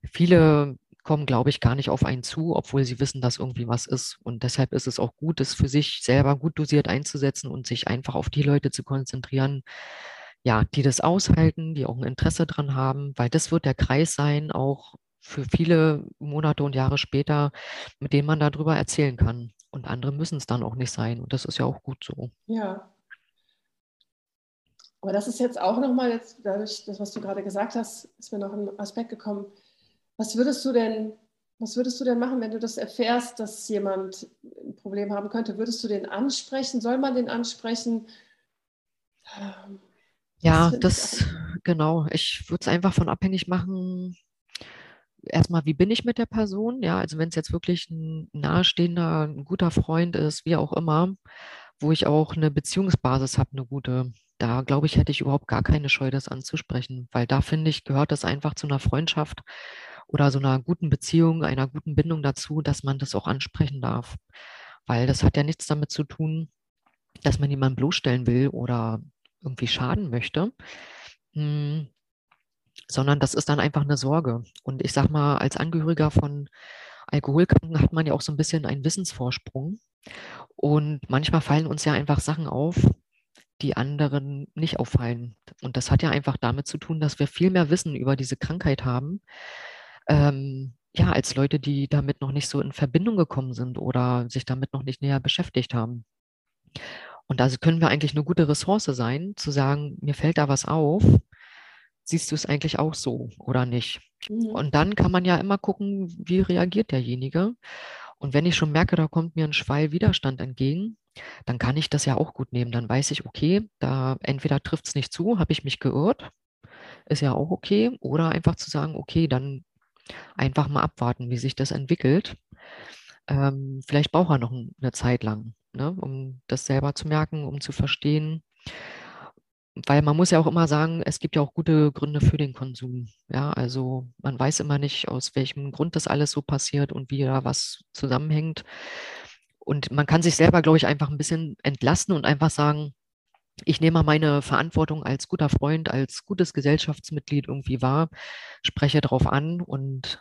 [SPEAKER 2] Viele kommen, glaube ich, gar nicht auf einen zu, obwohl sie wissen, dass irgendwie was ist. Und deshalb ist es auch gut, es für sich selber gut dosiert einzusetzen und sich einfach auf die Leute zu konzentrieren, ja, die das aushalten, die auch ein Interesse dran haben, weil das wird der Kreis sein, auch für viele Monate und Jahre später, mit denen man darüber erzählen kann. Und andere müssen es dann auch nicht sein. Und das ist ja auch gut so.
[SPEAKER 1] Ja. Aber das ist jetzt auch nochmal, jetzt dadurch, das, was du gerade gesagt hast, ist mir noch ein Aspekt gekommen. Was würdest du denn Was würdest du denn machen, wenn du das erfährst, dass jemand ein Problem haben könnte? Würdest du den ansprechen? Soll man den ansprechen?
[SPEAKER 2] Ähm, ja, das, genau. Ich würde es einfach von abhängig machen. Erstmal, wie bin ich mit der Person? Ja, also wenn es jetzt wirklich ein nahestehender, ein guter Freund ist, wie auch immer, wo ich auch eine Beziehungsbasis habe, eine gute, da glaube ich, hätte ich überhaupt gar keine Scheu, das anzusprechen, weil da finde ich, gehört das einfach zu einer Freundschaft oder so einer guten Beziehung, einer guten Bindung dazu, dass man das auch ansprechen darf. Weil das hat ja nichts damit zu tun, dass man jemanden bloßstellen will oder irgendwie schaden möchte, hm, sondern das ist dann einfach eine Sorge. Und ich sage mal, als Angehöriger von Alkoholkranken hat man ja auch so ein bisschen einen Wissensvorsprung. Und manchmal fallen uns ja einfach Sachen auf, die anderen nicht auffallen. Und das hat ja einfach damit zu tun, dass wir viel mehr Wissen über diese Krankheit haben, ähm, ja, als Leute, die damit noch nicht so in Verbindung gekommen sind oder sich damit noch nicht näher beschäftigt haben. Und also können wir eigentlich eine gute Ressource sein, zu sagen, mir fällt da was auf, siehst du es eigentlich auch so oder nicht? Mhm. Und dann kann man ja immer gucken, wie reagiert derjenige. Und wenn ich schon merke, da kommt mir ein Schwall Widerstand entgegen, dann kann ich das ja auch gut nehmen. Dann weiß ich, okay, da entweder trifft es nicht zu, habe ich mich geirrt, ist ja auch okay, oder einfach zu sagen, okay, dann einfach mal abwarten, wie sich das entwickelt. Ähm, vielleicht braucht er noch eine Zeit lang, ne, um das selber zu merken, um zu verstehen. Weil man muss ja auch immer sagen, es gibt ja auch gute Gründe für den Konsum. Ja, also man weiß immer nicht, aus welchem Grund das alles so passiert und wie da was zusammenhängt. Und man kann sich selber, glaube ich, einfach ein bisschen entlasten und einfach sagen, ich nehme meine Verantwortung als guter Freund, als gutes Gesellschaftsmitglied irgendwie wahr, spreche darauf an und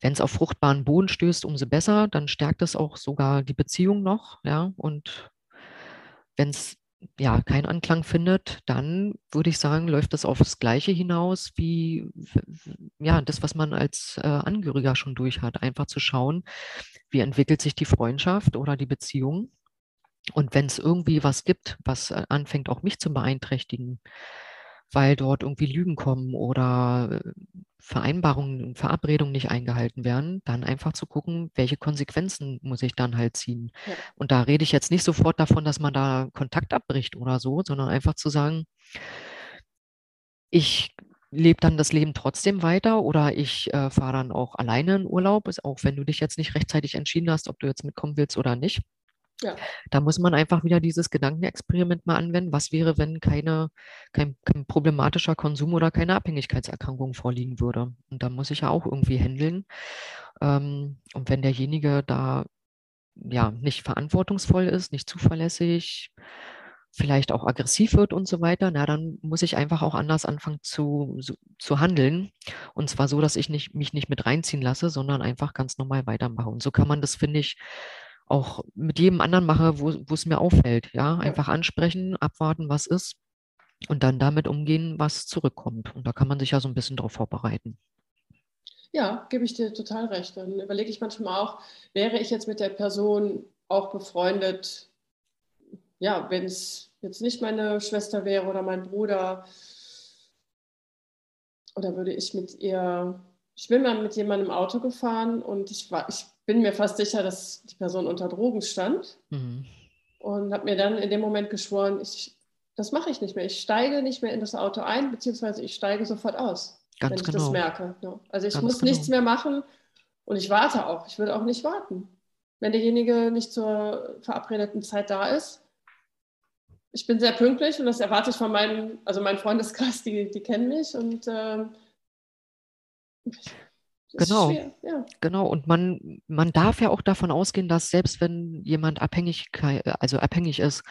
[SPEAKER 2] wenn es auf fruchtbaren Boden stößt, umso besser, dann stärkt es auch sogar die Beziehung noch, ja. Und wenn es ja keinen Anklang findet, dann würde ich sagen, läuft das aufs Gleiche hinaus wie ja das, was man als äh, Angehöriger schon durch hat. Einfach zu schauen, wie entwickelt sich die Freundschaft oder die Beziehung und wenn es irgendwie was gibt, was äh, anfängt, auch mich zu beeinträchtigen, weil dort irgendwie Lügen kommen oder äh, Vereinbarungen, Verabredungen nicht eingehalten werden, dann einfach zu gucken, welche Konsequenzen muss ich dann halt ziehen. Ja. Und da rede ich jetzt nicht sofort davon, dass man da Kontakt abbricht oder so, sondern einfach zu sagen, ich lebe dann das Leben trotzdem weiter oder ich äh, fahre dann auch alleine in Urlaub, auch wenn du dich jetzt nicht rechtzeitig entschieden hast, ob du jetzt mitkommen willst oder nicht. Da muss man einfach wieder dieses Gedankenexperiment mal anwenden. Was wäre, wenn keine, kein, kein problematischer Konsum oder keine Abhängigkeitserkrankung vorliegen würde? Und da muss ich ja auch irgendwie handeln. Ähm, und wenn derjenige da ja nicht verantwortungsvoll ist, nicht zuverlässig, vielleicht auch aggressiv wird und so weiter, na, dann muss ich einfach auch anders anfangen zu, zu, zu handeln. Und zwar so, dass ich nicht, mich nicht mit reinziehen lasse, sondern einfach ganz normal weitermache. Und so kann man das, finde ich, auch mit jedem anderen mache, wo es mir auffällt. Ja, einfach ansprechen, abwarten, was ist und dann damit umgehen, was zurückkommt. Und da kann man sich ja so ein bisschen darauf vorbereiten.
[SPEAKER 1] Ja, gebe ich dir total recht. Dann überlege ich manchmal auch, wäre ich jetzt mit der Person auch befreundet, ja, wenn es jetzt nicht meine Schwester wäre oder mein Bruder, oder würde ich mit ihr, ich bin mal mit jemandem im Auto gefahren und ich war, ich bin mir fast sicher, dass die Person unter Drogen stand mhm. und habe mir dann in dem Moment geschworen, ich, das mache ich nicht mehr. Ich steige nicht mehr in das Auto ein, beziehungsweise ich steige sofort aus, Ganz wenn ich genau. das merke. Ja. Also ich Ganz muss genau. nichts mehr machen und ich warte auch. Ich würde auch nicht warten. Wenn derjenige nicht zur verabredeten Zeit da ist, ich bin sehr pünktlich und das erwarte ich von meinem, also mein Freundeskreis, die, die kennen mich und äh,
[SPEAKER 2] Genau, ja. genau. Und man, man darf ja auch davon ausgehen, dass selbst wenn jemand abhängig, also abhängig ist,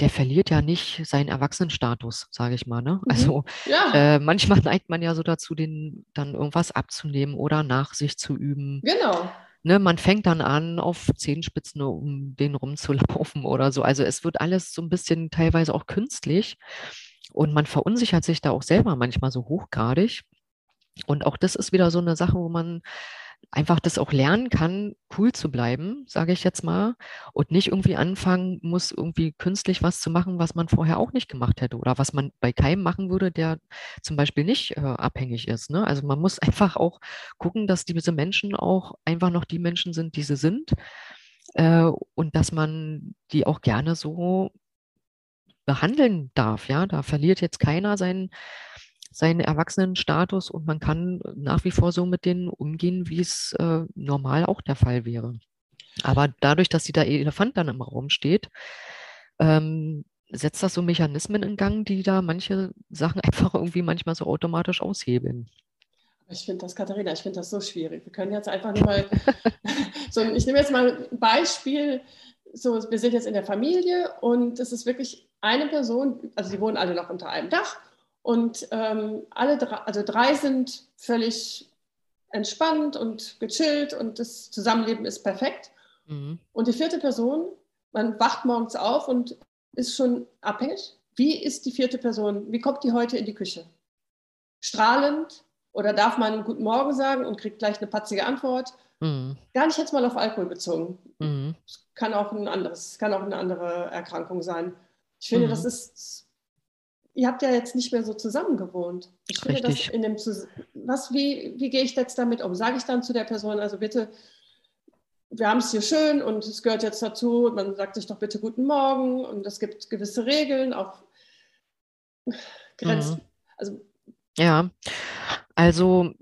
[SPEAKER 2] der verliert ja nicht seinen Erwachsenenstatus, sage ich mal. Ne? Mhm. Also ja. äh, manchmal neigt man ja so dazu, den dann irgendwas abzunehmen oder nach sich zu üben.
[SPEAKER 1] Genau.
[SPEAKER 2] Ne, man fängt dann an, auf Zehenspitzen um den rumzulaufen oder so. Also es wird alles so ein bisschen teilweise auch künstlich und man verunsichert sich da auch selber manchmal so hochgradig. Und auch das ist wieder so eine Sache, wo man einfach das auch lernen kann, cool zu bleiben, sage ich jetzt mal, und nicht irgendwie anfangen muss, irgendwie künstlich was zu machen, was man vorher auch nicht gemacht hätte oder was man bei keinem machen würde, der zum Beispiel nicht äh, abhängig ist. Ne? Also man muss einfach auch gucken, dass diese Menschen auch einfach noch die Menschen sind, die sie sind äh, und dass man die auch gerne so behandeln darf. Ja, da verliert jetzt keiner seinen seinen Erwachsenenstatus und man kann nach wie vor so mit denen umgehen, wie es äh, normal auch der Fall wäre. Aber dadurch, dass dieser Elefant dann im Raum steht, ähm, setzt das so Mechanismen in Gang, die da manche Sachen einfach irgendwie manchmal so automatisch aushebeln.
[SPEAKER 1] Ich finde das, Katharina, ich finde das so schwierig. Wir können jetzt einfach nur mal, so, ich nehme jetzt mal ein Beispiel, so, wir sind jetzt in der Familie und es ist wirklich eine Person, also sie wohnen alle noch unter einem Dach und ähm, alle drei, also drei sind völlig entspannt und gechillt und das Zusammenleben ist perfekt. Mhm. Und die vierte Person, man wacht morgens auf und ist schon abhängig. Wie ist die vierte Person? Wie kommt die heute in die Küche? Strahlend oder darf man Guten Morgen sagen und kriegt gleich eine patzige Antwort? Mhm. Gar nicht jetzt mal auf Alkohol bezogen. Mhm. Kann auch ein anderes, kann auch eine andere Erkrankung sein. Ich finde, mhm. das ist ihr habt ja jetzt nicht mehr so zusammen gewohnt. Ich finde Richtig. das in dem Zus was, wie, wie gehe ich jetzt damit um? Sage ich dann zu der Person, also bitte, wir haben es hier schön und es gehört jetzt dazu, man sagt sich doch bitte guten Morgen und es gibt gewisse Regeln, auch Grenzen. Mhm.
[SPEAKER 2] Also, ja, also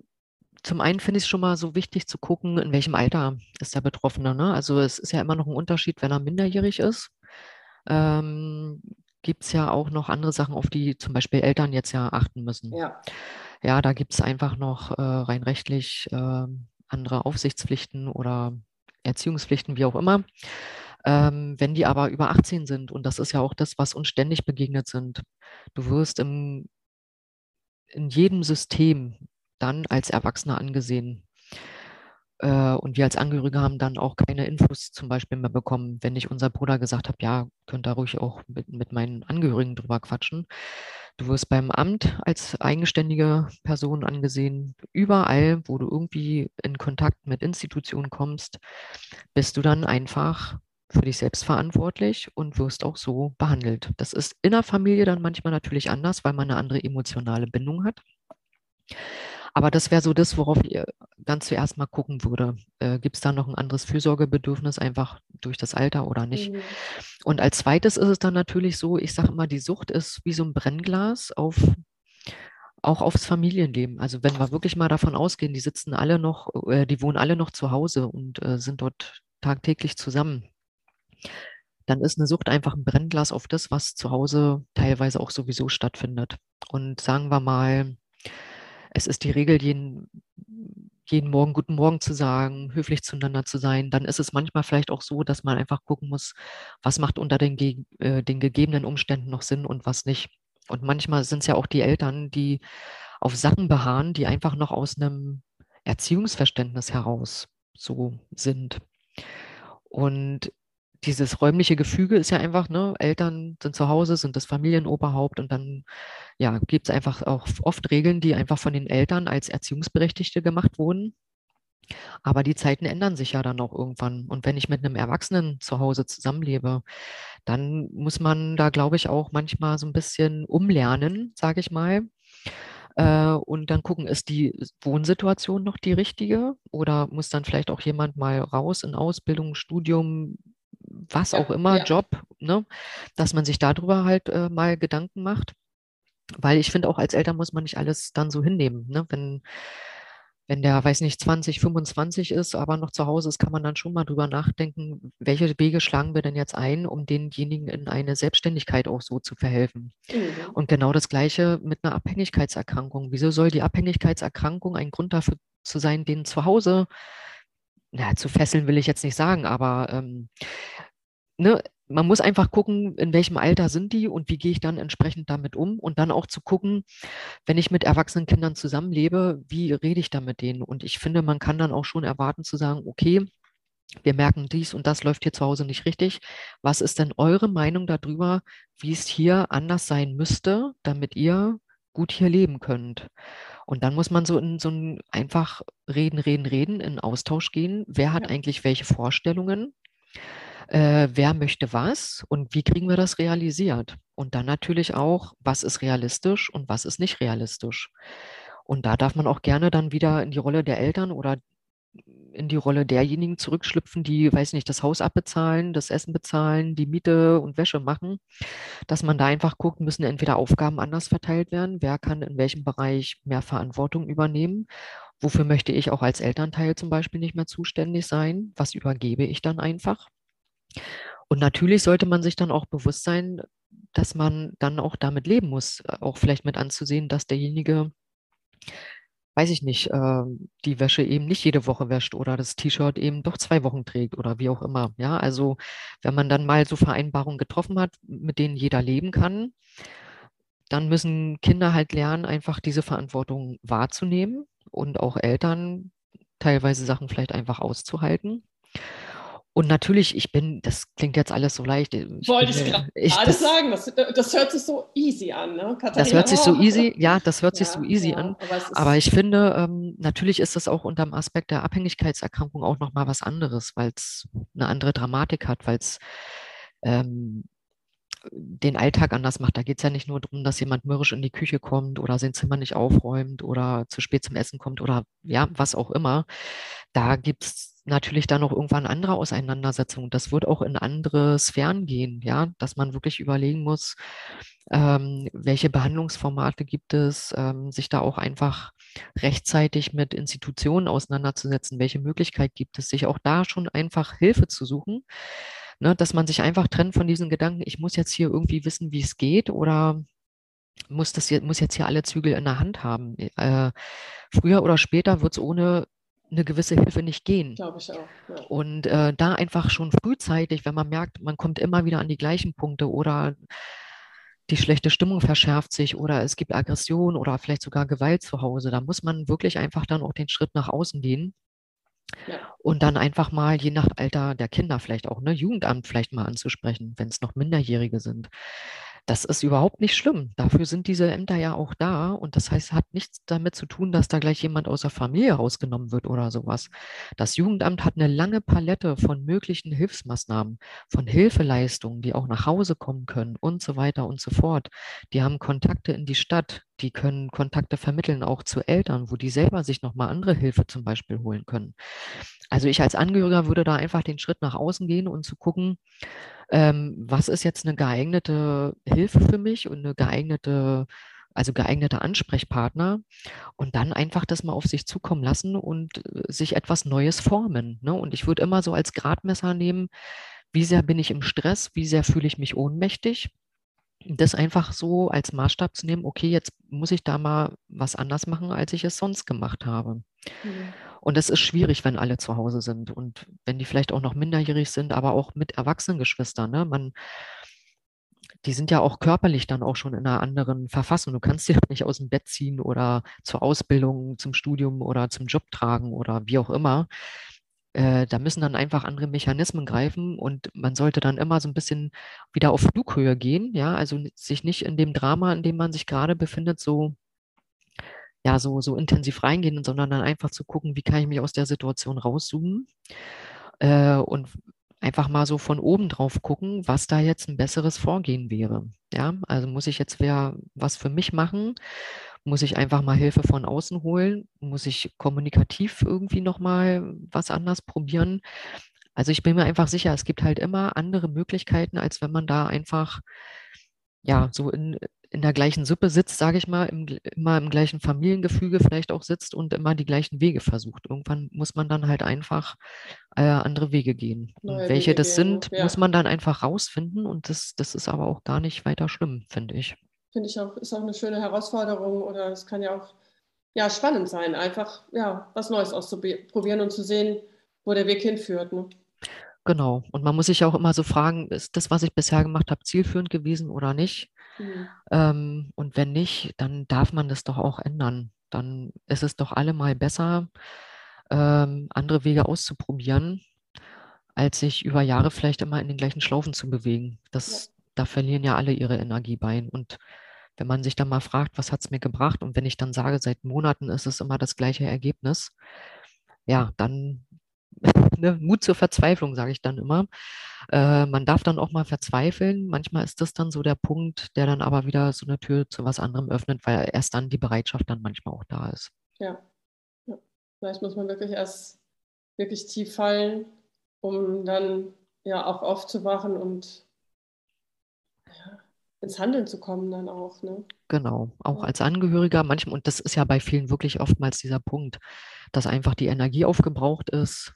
[SPEAKER 2] zum einen finde ich es schon mal so wichtig zu gucken, in welchem Alter ist der Betroffene. Ne? Also es ist ja immer noch ein Unterschied, wenn er minderjährig ist. Ähm, gibt es ja auch noch andere Sachen, auf die zum Beispiel Eltern jetzt ja achten müssen. Ja, ja da gibt es einfach noch äh, rein rechtlich äh, andere Aufsichtspflichten oder Erziehungspflichten, wie auch immer. Ähm, wenn die aber über 18 sind, und das ist ja auch das, was uns ständig begegnet sind, du wirst im, in jedem System dann als Erwachsener angesehen. Äh, und wir als Angehörige haben dann auch keine Infos zum Beispiel mehr bekommen, wenn ich unser Bruder gesagt habe, ja, könnt da ruhig auch mit, mit meinen Angehörigen drüber quatschen. Du wirst beim Amt als eigenständige Person angesehen. Überall, wo du irgendwie in Kontakt mit Institutionen kommst, bist du dann einfach für dich selbst verantwortlich und wirst auch so behandelt. Das ist in der Familie dann manchmal natürlich anders, weil man eine andere emotionale Bindung hat. Aber das wäre so das, worauf ich ganz zuerst mal gucken würde. Äh, Gibt es da noch ein anderes Fürsorgebedürfnis einfach durch das Alter oder nicht? Mhm. Und als zweites ist es dann natürlich so, ich sage immer, die Sucht ist wie so ein Brennglas auf auch aufs Familienleben. Also wenn wir wirklich mal davon ausgehen, die sitzen alle noch, äh, die wohnen alle noch zu Hause und äh, sind dort tagtäglich zusammen, dann ist eine Sucht einfach ein Brennglas auf das, was zu Hause teilweise auch sowieso stattfindet. Und sagen wir mal, es ist die Regel, jeden, jeden Morgen guten Morgen zu sagen, höflich zueinander zu sein. Dann ist es manchmal vielleicht auch so, dass man einfach gucken muss, was macht unter den, äh, den gegebenen Umständen noch Sinn und was nicht. Und manchmal sind es ja auch die Eltern, die auf Sachen beharren, die einfach noch aus einem Erziehungsverständnis heraus so sind. Und dieses räumliche Gefüge ist ja einfach, ne, Eltern sind zu Hause, sind das Familienoberhaupt und dann ja, gibt es einfach auch oft Regeln, die einfach von den Eltern als Erziehungsberechtigte gemacht wurden. Aber die Zeiten ändern sich ja dann auch irgendwann. Und wenn ich mit einem Erwachsenen zu Hause zusammenlebe, dann muss man da, glaube ich, auch manchmal so ein bisschen umlernen, sage ich mal. Äh, und dann gucken, ist die Wohnsituation noch die richtige? Oder muss dann vielleicht auch jemand mal raus in Ausbildung, Studium, was auch immer, ja. Job, ne? dass man sich darüber halt äh, mal Gedanken macht. Weil ich finde, auch als Eltern muss man nicht alles dann so hinnehmen. Ne? Wenn, wenn der, weiß nicht, 20, 25 ist, aber noch zu Hause ist, kann man dann schon mal drüber nachdenken, welche Wege schlagen wir denn jetzt ein, um denjenigen in eine Selbstständigkeit auch so zu verhelfen. Mhm. Und genau das Gleiche mit einer Abhängigkeitserkrankung. Wieso soll die Abhängigkeitserkrankung ein Grund dafür zu sein, den zu Hause na, zu fesseln will ich jetzt nicht sagen, aber ähm, ne, man muss einfach gucken, in welchem Alter sind die und wie gehe ich dann entsprechend damit um und dann auch zu gucken, wenn ich mit erwachsenen Kindern zusammenlebe, wie rede ich da mit denen? Und ich finde, man kann dann auch schon erwarten zu sagen, okay, wir merken dies und das läuft hier zu Hause nicht richtig. Was ist denn eure Meinung darüber, wie es hier anders sein müsste, damit ihr gut hier leben könnt. Und dann muss man so in so ein einfach reden, reden, reden, in Austausch gehen. Wer hat eigentlich welche Vorstellungen? Äh, wer möchte was und wie kriegen wir das realisiert? Und dann natürlich auch, was ist realistisch und was ist nicht realistisch. Und da darf man auch gerne dann wieder in die Rolle der Eltern oder in die Rolle derjenigen zurückschlüpfen, die, weiß nicht, das Haus abbezahlen, das Essen bezahlen, die Miete und Wäsche machen, dass man da einfach guckt, müssen entweder Aufgaben anders verteilt werden, wer kann in welchem Bereich mehr Verantwortung übernehmen, wofür möchte ich auch als Elternteil zum Beispiel nicht mehr zuständig sein, was übergebe ich dann einfach. Und natürlich sollte man sich dann auch bewusst sein, dass man dann auch damit leben muss, auch vielleicht mit anzusehen, dass derjenige weiß ich nicht, äh, die Wäsche eben nicht jede Woche wäscht oder das T-Shirt eben doch zwei Wochen trägt oder wie auch immer. Ja, also wenn man dann mal so Vereinbarungen getroffen hat, mit denen jeder leben kann, dann müssen Kinder halt lernen, einfach diese Verantwortung wahrzunehmen und auch Eltern teilweise Sachen vielleicht einfach auszuhalten. Und natürlich, ich bin, das klingt jetzt alles so leicht.
[SPEAKER 1] Ich Wollte ich gerade sagen, das, das, hört sich so easy an, ne?
[SPEAKER 2] Katharina? Das hört sich so easy, ja, das hört ja, sich so easy ja, an. Aber, aber, ich finde, ähm, natürlich ist das auch unter dem Aspekt der Abhängigkeitserkrankung auch nochmal was anderes, weil es eine andere Dramatik hat, weil es ähm, den Alltag anders macht. Da geht es ja nicht nur darum, dass jemand mürrisch in die Küche kommt oder sein Zimmer nicht aufräumt oder zu spät zum Essen kommt oder ja, was auch immer. Da gibt es natürlich dann noch irgendwann andere Auseinandersetzungen. Das wird auch in andere Sphären gehen, ja, dass man wirklich überlegen muss, ähm, welche Behandlungsformate gibt es, ähm, sich da auch einfach rechtzeitig mit Institutionen auseinanderzusetzen, welche Möglichkeit gibt es, sich auch da schon einfach Hilfe zu suchen, ne, dass man sich einfach trennt von diesen Gedanken, ich muss jetzt hier irgendwie wissen, wie es geht oder muss, das, muss jetzt hier alle Zügel in der Hand haben. Äh, früher oder später wird es ohne eine gewisse Hilfe nicht gehen. Glaube ich auch. Ja. Und äh, da einfach schon frühzeitig, wenn man merkt, man kommt immer wieder an die gleichen Punkte oder die schlechte Stimmung verschärft sich oder es gibt Aggression oder vielleicht sogar Gewalt zu Hause, da muss man wirklich einfach dann auch den Schritt nach außen gehen. Ja. Und dann einfach mal, je nach Alter der Kinder vielleicht auch, ne, Jugendamt vielleicht mal anzusprechen, wenn es noch Minderjährige sind. Das ist überhaupt nicht schlimm. Dafür sind diese Ämter ja auch da. Und das heißt, hat nichts damit zu tun, dass da gleich jemand aus der Familie rausgenommen wird oder sowas. Das Jugendamt hat eine lange Palette von möglichen Hilfsmaßnahmen, von Hilfeleistungen, die auch nach Hause kommen können und so weiter und so fort. Die haben Kontakte in die Stadt, die können Kontakte vermitteln, auch zu Eltern, wo die selber sich nochmal andere Hilfe zum Beispiel holen können. Also ich als Angehöriger würde da einfach den Schritt nach außen gehen und zu gucken, ähm, was ist jetzt eine geeignete Hilfe für mich und eine geeignete, also geeignete Ansprechpartner und dann einfach das mal auf sich zukommen lassen und äh, sich etwas Neues formen. Ne? Und ich würde immer so als Gradmesser nehmen, wie sehr bin ich im Stress, wie sehr fühle ich mich ohnmächtig das einfach so als Maßstab zu nehmen, okay, jetzt muss ich da mal was anders machen, als ich es sonst gemacht habe. Mhm. Und es ist schwierig, wenn alle zu Hause sind und wenn die vielleicht auch noch minderjährig sind, aber auch mit erwachsenen Geschwistern. Ne? Man, die sind ja auch körperlich dann auch schon in einer anderen Verfassung. Du kannst sie nicht aus dem Bett ziehen oder zur Ausbildung, zum Studium oder zum Job tragen oder wie auch immer. Äh, da müssen dann einfach andere Mechanismen greifen und man sollte dann immer so ein bisschen wieder auf Flughöhe gehen, ja, also sich nicht in dem Drama, in dem man sich gerade befindet, so ja, so, so intensiv reingehen, sondern dann einfach zu gucken, wie kann ich mich aus der Situation rauszoomen äh, und einfach mal so von oben drauf gucken, was da jetzt ein besseres Vorgehen wäre. Ja, also muss ich jetzt wer was für mich machen muss ich einfach mal Hilfe von außen holen? Muss ich kommunikativ irgendwie nochmal was anders probieren? Also ich bin mir einfach sicher, es gibt halt immer andere Möglichkeiten, als wenn man da einfach ja so in, in der gleichen Suppe sitzt, sage ich mal, im, immer im gleichen Familiengefüge vielleicht auch sitzt und immer die gleichen Wege versucht. Irgendwann muss man dann halt einfach äh, andere Wege gehen. und welche Wege das gehen, sind, ja. muss man dann einfach rausfinden und das, das ist aber auch gar nicht weiter schlimm, finde ich
[SPEAKER 1] finde ich auch, ist auch eine schöne Herausforderung oder es kann ja auch ja, spannend sein, einfach ja, was Neues auszuprobieren und zu sehen, wo der Weg hinführt. Ne?
[SPEAKER 2] Genau. Und man muss sich auch immer so fragen, ist das, was ich bisher gemacht habe, zielführend gewesen oder nicht? Mhm. Ähm, und wenn nicht, dann darf man das doch auch ändern. Dann ist es doch allemal besser, ähm, andere Wege auszuprobieren, als sich über Jahre vielleicht immer in den gleichen Schlaufen zu bewegen. Das, ja. Da verlieren ja alle ihre Energie bei. Und wenn man sich dann mal fragt, was hat es mir gebracht und wenn ich dann sage, seit Monaten ist es immer das gleiche Ergebnis, ja, dann ne, Mut zur Verzweiflung, sage ich dann immer. Äh, man darf dann auch mal verzweifeln. Manchmal ist das dann so der Punkt, der dann aber wieder so eine Tür zu was anderem öffnet, weil erst dann die Bereitschaft dann manchmal auch da ist.
[SPEAKER 1] Ja. ja. Vielleicht muss man wirklich erst wirklich tief fallen, um dann ja auch aufzuwachen und ins Handeln zu kommen dann auch. Ne?
[SPEAKER 2] Genau, auch als Angehöriger manchmal, und das ist ja bei vielen wirklich oftmals dieser Punkt, dass einfach die Energie aufgebraucht ist,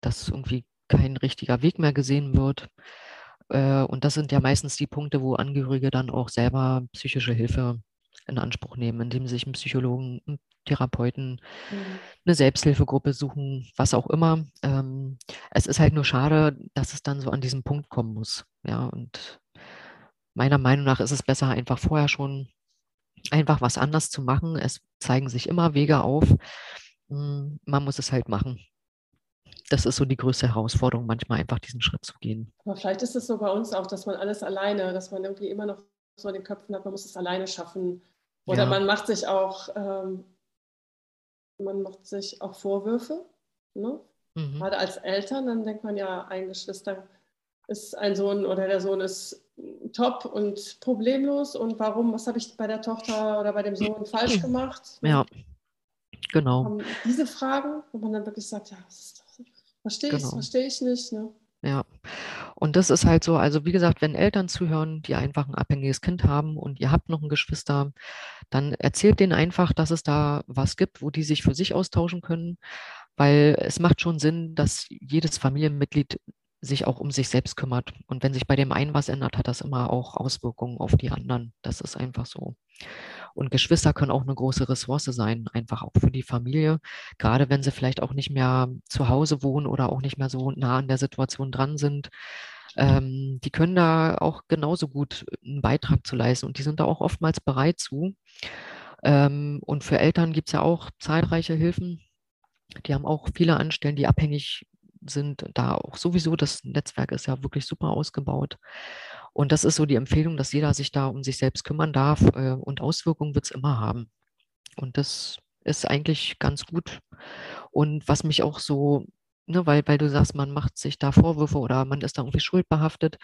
[SPEAKER 2] dass irgendwie kein richtiger Weg mehr gesehen wird. Äh, und das sind ja meistens die Punkte, wo Angehörige dann auch selber psychische Hilfe in Anspruch nehmen, indem sie sich einen Psychologen, einen Therapeuten, mhm. eine Selbsthilfegruppe suchen, was auch immer. Ähm, es ist halt nur schade, dass es dann so an diesen Punkt kommen muss. Ja, und meiner Meinung nach ist es besser, einfach vorher schon einfach was anders zu machen. Es zeigen sich immer Wege auf. Hm, man muss es halt machen. Das ist so die größte Herausforderung, manchmal einfach diesen Schritt zu gehen.
[SPEAKER 1] Aber vielleicht ist es so bei uns auch, dass man alles alleine, dass man irgendwie immer noch so in den Köpfen hat, man muss es alleine schaffen. Oder ja. man macht sich auch, ähm, man macht sich auch Vorwürfe. Ne? Mhm. Gerade als Eltern, dann denkt man ja, ein Geschwister ist ein Sohn oder der Sohn ist top und problemlos und warum, was habe ich bei der Tochter oder bei dem Sohn falsch gemacht?
[SPEAKER 2] Ja, genau.
[SPEAKER 1] Diese Fragen, wo man dann wirklich sagt, ja, verstehe genau. ich, verstehe ich nicht. Ne?
[SPEAKER 2] Ja, und das ist halt so, also wie gesagt, wenn Eltern zuhören, die einfach ein abhängiges Kind haben und ihr habt noch ein Geschwister, dann erzählt denen einfach, dass es da was gibt, wo die sich für sich austauschen können, weil es macht schon Sinn, dass jedes Familienmitglied sich auch um sich selbst kümmert. Und wenn sich bei dem einen was ändert, hat das immer auch Auswirkungen auf die anderen. Das ist einfach so. Und Geschwister können auch eine große Ressource sein, einfach auch für die Familie, gerade wenn sie vielleicht auch nicht mehr zu Hause wohnen oder auch nicht mehr so nah an der Situation dran sind. Ähm, die können da auch genauso gut einen Beitrag zu leisten und die sind da auch oftmals bereit zu. Ähm, und für Eltern gibt es ja auch zahlreiche Hilfen. Die haben auch viele Anstellen, die abhängig sind da auch sowieso, das Netzwerk ist ja wirklich super ausgebaut. Und das ist so die Empfehlung, dass jeder sich da um sich selbst kümmern darf äh, und Auswirkungen wird es immer haben. Und das ist eigentlich ganz gut. Und was mich auch so ne, weil, weil du sagst, man macht sich da Vorwürfe oder man ist da irgendwie schuldbehaftet.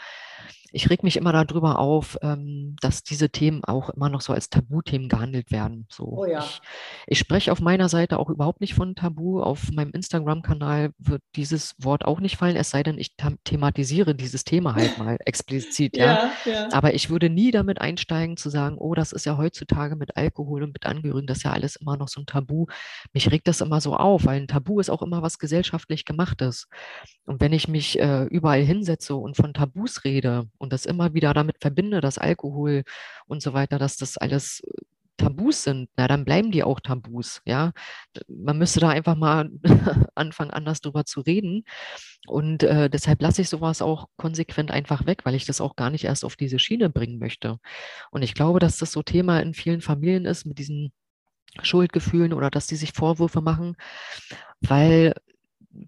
[SPEAKER 2] Ich reg mich immer darüber auf, ähm, dass diese Themen auch immer noch so als Tabuthemen gehandelt werden. So,
[SPEAKER 1] oh ja.
[SPEAKER 2] ich, ich spreche auf meiner Seite auch überhaupt nicht von Tabu. Auf meinem Instagram-Kanal wird dieses Wort auch nicht fallen, es sei denn, ich thematisiere dieses Thema halt mal explizit. ja, ja, ja. Aber ich würde nie damit einsteigen zu sagen, oh, das ist ja heutzutage mit Alkohol und mit Angehörigen, das ist ja alles immer noch so ein Tabu. Mich regt das immer so auf, weil ein Tabu ist auch immer was gesellschaftlich Gemachtes. Und wenn ich mich äh, überall hinsetze und von Tabus rede und das immer wieder damit verbinde, dass Alkohol und so weiter, dass das alles Tabus sind, na, dann bleiben die auch Tabus, ja. Man müsste da einfach mal anfangen, anders drüber zu reden. Und äh, deshalb lasse ich sowas auch konsequent einfach weg, weil ich das auch gar nicht erst auf diese Schiene bringen möchte. Und ich glaube, dass das so Thema in vielen Familien ist mit diesen Schuldgefühlen oder dass die sich Vorwürfe machen, weil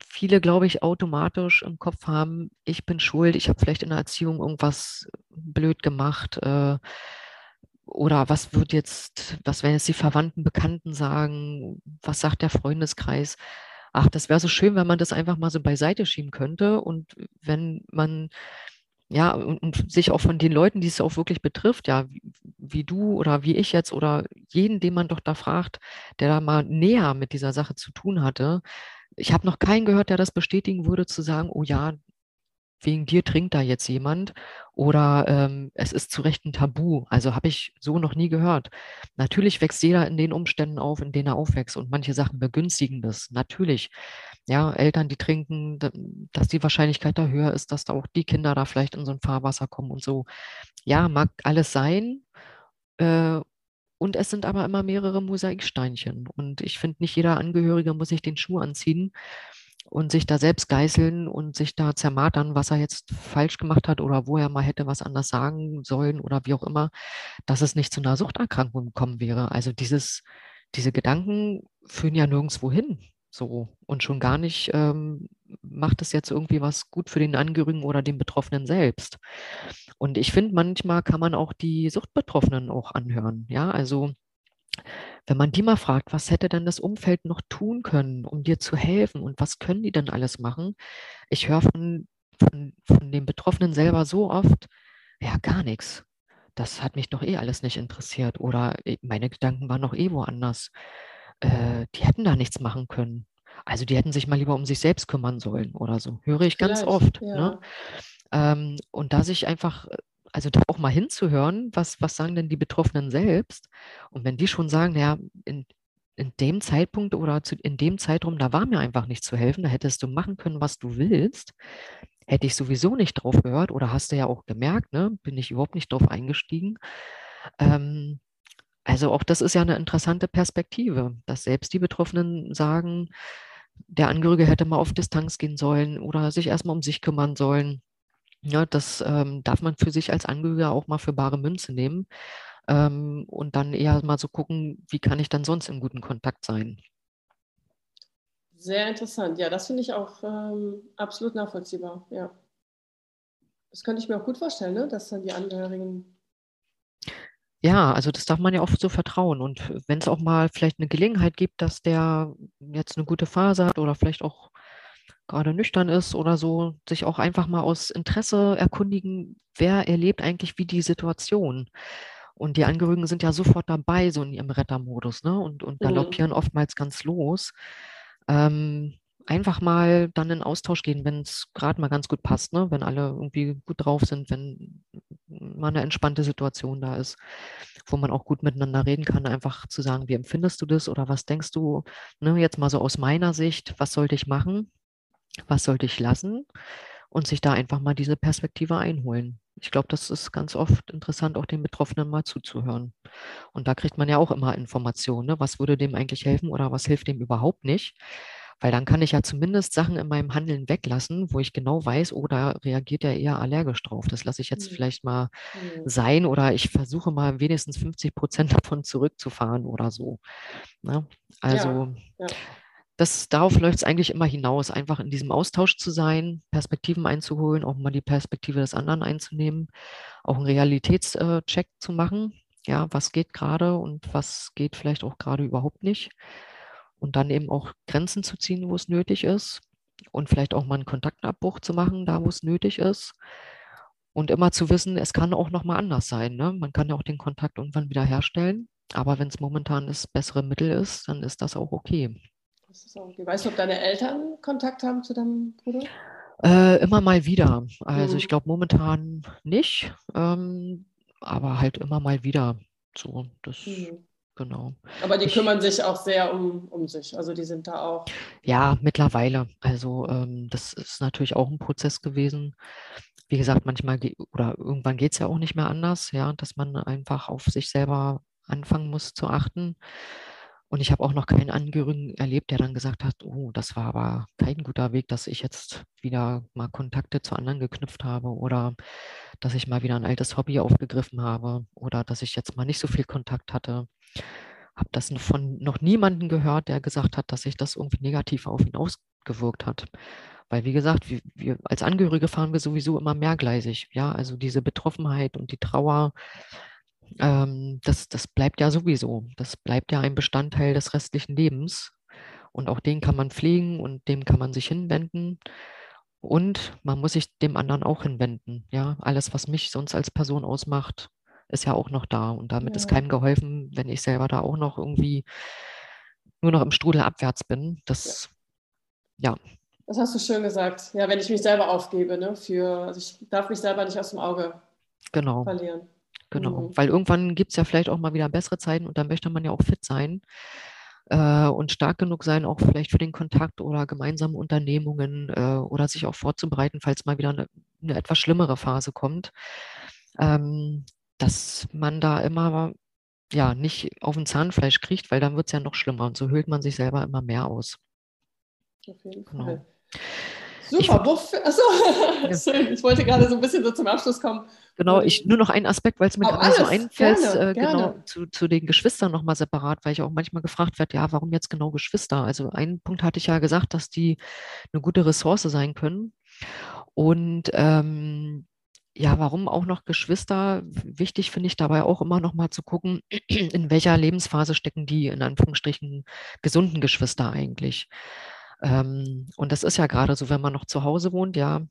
[SPEAKER 2] viele, glaube ich, automatisch im Kopf haben, ich bin schuld, ich habe vielleicht in der Erziehung irgendwas blöd gemacht. Äh, oder was wird jetzt, was werden jetzt die Verwandten, Bekannten sagen? Was sagt der Freundeskreis? Ach, das wäre so schön, wenn man das einfach mal so beiseite schieben könnte. Und wenn man, ja, und, sich auch von den Leuten, die es auch wirklich betrifft, ja, wie, wie, du oder wie ich jetzt oder jeden, den man doch da fragt, der da mal näher mit dieser Sache zu tun hatte, ich habe noch keinen gehört, der das bestätigen würde, zu sagen, oh ja, wegen dir trinkt da jetzt jemand oder ähm, es ist zu Recht ein Tabu. Also habe ich so noch nie gehört. Natürlich wächst jeder in den Umständen auf, in denen er aufwächst und manche Sachen begünstigen das. Natürlich. Ja, Eltern, die trinken, dass die Wahrscheinlichkeit da höher ist, dass da auch die Kinder da vielleicht in so ein Fahrwasser kommen und so. Ja, mag alles sein. Äh, und es sind aber immer mehrere Mosaiksteinchen. Und ich finde, nicht jeder Angehörige muss sich den Schuh anziehen und sich da selbst geißeln und sich da zermartern, was er jetzt falsch gemacht hat oder wo er mal hätte was anders sagen sollen oder wie auch immer, dass es nicht zu einer Suchterkrankung gekommen wäre. Also dieses, diese Gedanken führen ja nirgendwo hin. So. Und schon gar nicht ähm, macht es jetzt irgendwie was gut für den Angehörigen oder den Betroffenen selbst. Und ich finde, manchmal kann man auch die Suchtbetroffenen auch anhören. Ja, also wenn man die mal fragt, was hätte denn das Umfeld noch tun können, um dir zu helfen und was können die denn alles machen? Ich höre von, von, von den Betroffenen selber so oft, ja, gar nichts. Das hat mich doch eh alles nicht interessiert oder äh, meine Gedanken waren noch eh woanders. Äh, die hätten da nichts machen können. Also die hätten sich mal lieber um sich selbst kümmern sollen oder so. Höre ich Vielleicht, ganz oft. Ja. Ne? Ähm, und da sich einfach, also da auch mal hinzuhören, was, was sagen denn die Betroffenen selbst? Und wenn die schon sagen, ja, in, in dem Zeitpunkt oder zu, in dem Zeitraum, da war mir einfach nicht zu helfen, da hättest du machen können, was du willst, hätte ich sowieso nicht drauf gehört oder hast du ja auch gemerkt, ne, bin ich überhaupt nicht drauf eingestiegen. Ähm, also auch das ist ja eine interessante Perspektive, dass selbst die Betroffenen sagen, der Angehörige hätte mal auf Distanz gehen sollen oder sich erstmal um sich kümmern sollen. Ja, das ähm, darf man für sich als Angehöriger auch mal für bare Münze nehmen ähm, und dann eher mal so gucken, wie kann ich dann sonst im guten Kontakt sein.
[SPEAKER 1] Sehr interessant. Ja, das finde ich auch ähm, absolut nachvollziehbar. Ja. Das könnte ich mir auch gut vorstellen, ne? dass dann die Angehörigen
[SPEAKER 2] ja, also das darf man ja auch so vertrauen. Und wenn es auch mal vielleicht eine Gelegenheit gibt, dass der jetzt eine gute Phase hat oder vielleicht auch gerade nüchtern ist oder so, sich auch einfach mal aus Interesse erkundigen, wer erlebt eigentlich wie die Situation. Und die Angehörigen sind ja sofort dabei, so in ihrem Rettermodus, ne? Und, und mhm. galoppieren mhm. oftmals ganz los. Ähm, einfach mal dann in Austausch gehen, wenn es gerade mal ganz gut passt, ne? wenn alle irgendwie gut drauf sind, wenn mal eine entspannte Situation da ist, wo man auch gut miteinander reden kann, einfach zu sagen, wie empfindest du das oder was denkst du, ne? jetzt mal so aus meiner Sicht, was sollte ich machen, was sollte ich lassen und sich da einfach mal diese Perspektive einholen. Ich glaube, das ist ganz oft interessant, auch den Betroffenen mal zuzuhören. Und da kriegt man ja auch immer Informationen, ne? was würde dem eigentlich helfen oder was hilft dem überhaupt nicht. Weil dann kann ich ja zumindest Sachen in meinem Handeln weglassen, wo ich genau weiß, oh, da reagiert er eher allergisch drauf. Das lasse ich jetzt mhm. vielleicht mal mhm. sein oder ich versuche mal wenigstens 50 Prozent davon zurückzufahren oder so. Ne? Also ja, ja. Das, darauf läuft es eigentlich immer hinaus, einfach in diesem Austausch zu sein, Perspektiven einzuholen, auch mal die Perspektive des anderen einzunehmen, auch einen Realitätscheck zu machen. Ja, was geht gerade und was geht vielleicht auch gerade überhaupt nicht und dann eben auch Grenzen zu ziehen, wo es nötig ist und vielleicht auch mal einen Kontaktabbruch zu machen, da wo es nötig ist. Und immer zu wissen, es kann auch noch mal anders sein. Ne? Man kann ja auch den Kontakt irgendwann wieder herstellen. Aber wenn es momentan das bessere Mittel ist, dann ist das auch okay.
[SPEAKER 1] Das ist auch okay. Weißt du, ob deine Eltern Kontakt haben zu deinem Bruder?
[SPEAKER 2] Äh, immer mal wieder. Also mhm. ich glaube momentan nicht, ähm, aber halt immer mal wieder. So, das mhm genau.
[SPEAKER 1] Aber die ich, kümmern sich auch sehr um, um sich. Also die sind da auch.
[SPEAKER 2] Ja, mittlerweile. Also ähm, das ist natürlich auch ein Prozess gewesen. Wie gesagt, manchmal oder irgendwann geht es ja auch nicht mehr anders, ja, dass man einfach auf sich selber anfangen muss zu achten. Und ich habe auch noch keinen Angehörigen erlebt, der dann gesagt hat, oh, das war aber kein guter Weg, dass ich jetzt wieder mal Kontakte zu anderen geknüpft habe oder dass ich mal wieder ein altes Hobby aufgegriffen habe oder dass ich jetzt mal nicht so viel Kontakt hatte. Habe das von noch niemandem gehört, der gesagt hat, dass sich das irgendwie negativ auf ihn ausgewirkt hat. Weil, wie gesagt, wir, wir als Angehörige fahren wir sowieso immer mehrgleisig. Ja, also diese Betroffenheit und die Trauer, ähm, das, das bleibt ja sowieso. Das bleibt ja ein Bestandteil des restlichen Lebens. Und auch den kann man pflegen und dem kann man sich hinwenden. Und man muss sich dem anderen auch hinwenden. Ja, alles, was mich sonst als Person ausmacht, ist ja auch noch da. Und damit ja. ist keinem geholfen, wenn ich selber da auch noch irgendwie nur noch im Strudel abwärts bin. Das, ja. ja.
[SPEAKER 1] Das hast du schön gesagt. Ja, wenn ich mich selber aufgebe, ne, für, also ich darf mich selber nicht aus dem Auge
[SPEAKER 2] genau. verlieren. Genau, mhm. weil irgendwann gibt es ja vielleicht auch mal wieder bessere Zeiten und da möchte man ja auch fit sein äh, und stark genug sein, auch vielleicht für den Kontakt oder gemeinsame Unternehmungen äh, oder sich auch vorzubereiten, falls mal wieder eine, eine etwas schlimmere Phase kommt, ähm, dass man da immer ja nicht auf ein Zahnfleisch kriegt, weil dann wird es ja noch schlimmer und so hüllt man sich selber immer mehr aus.
[SPEAKER 1] Auf jeden genau. Fall. Super, ich, achso, ja. ich wollte gerade so ein bisschen so zum Abschluss kommen.
[SPEAKER 2] Genau, ich nur noch einen Aspekt, weil es mir gerade so einfällt, gerne, äh, genau, gerne. Zu, zu den Geschwistern nochmal separat, weil ich auch manchmal gefragt werde, ja, warum jetzt genau Geschwister? Also einen Punkt hatte ich ja gesagt, dass die eine gute Ressource sein können. Und ähm, ja, warum auch noch Geschwister? Wichtig finde ich dabei auch immer noch mal zu gucken, in welcher Lebensphase stecken die in Anführungsstrichen gesunden Geschwister eigentlich. Ähm, und das ist ja gerade so, wenn man noch zu Hause wohnt, ja,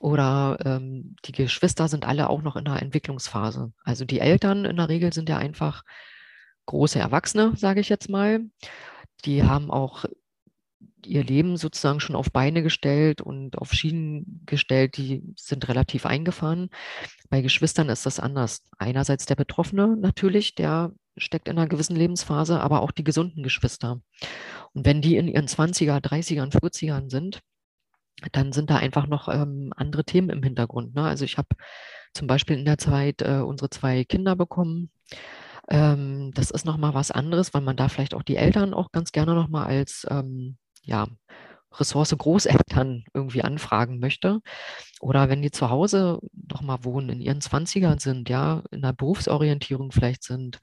[SPEAKER 2] oder ähm, die Geschwister sind alle auch noch in der Entwicklungsphase. Also die Eltern in der Regel sind ja einfach große Erwachsene, sage ich jetzt mal. Die haben auch ihr Leben sozusagen schon auf Beine gestellt und auf Schienen gestellt, die sind relativ eingefahren. Bei Geschwistern ist das anders. Einerseits der Betroffene natürlich, der steckt in einer gewissen Lebensphase, aber auch die gesunden Geschwister. Und wenn die in ihren 20er, 30ern, 40ern sind, dann sind da einfach noch ähm, andere Themen im Hintergrund. Ne? Also ich habe zum Beispiel in der Zeit äh, unsere zwei Kinder bekommen. Ähm, das ist nochmal was anderes, weil man da vielleicht auch die Eltern auch ganz gerne nochmal als ähm, ja, Ressource Großeltern irgendwie anfragen möchte. Oder wenn die zu Hause noch mal wohnen, in ihren 20ern sind, ja, in der Berufsorientierung vielleicht sind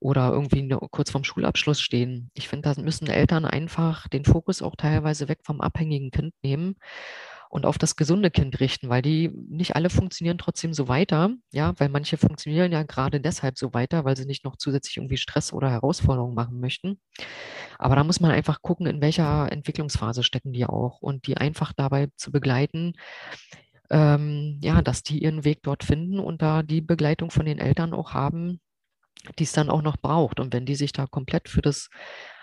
[SPEAKER 2] oder irgendwie kurz vorm Schulabschluss stehen. Ich finde, da müssen Eltern einfach den Fokus auch teilweise weg vom abhängigen Kind nehmen und auf das gesunde Kind richten, weil die nicht alle funktionieren trotzdem so weiter, ja, weil manche funktionieren ja gerade deshalb so weiter, weil sie nicht noch zusätzlich irgendwie Stress oder Herausforderungen machen möchten. Aber da muss man einfach gucken, in welcher Entwicklungsphase stecken die auch und die einfach dabei zu begleiten, ähm, ja, dass die ihren Weg dort finden und da die Begleitung von den Eltern auch haben, die es dann auch noch braucht. Und wenn die sich da komplett für das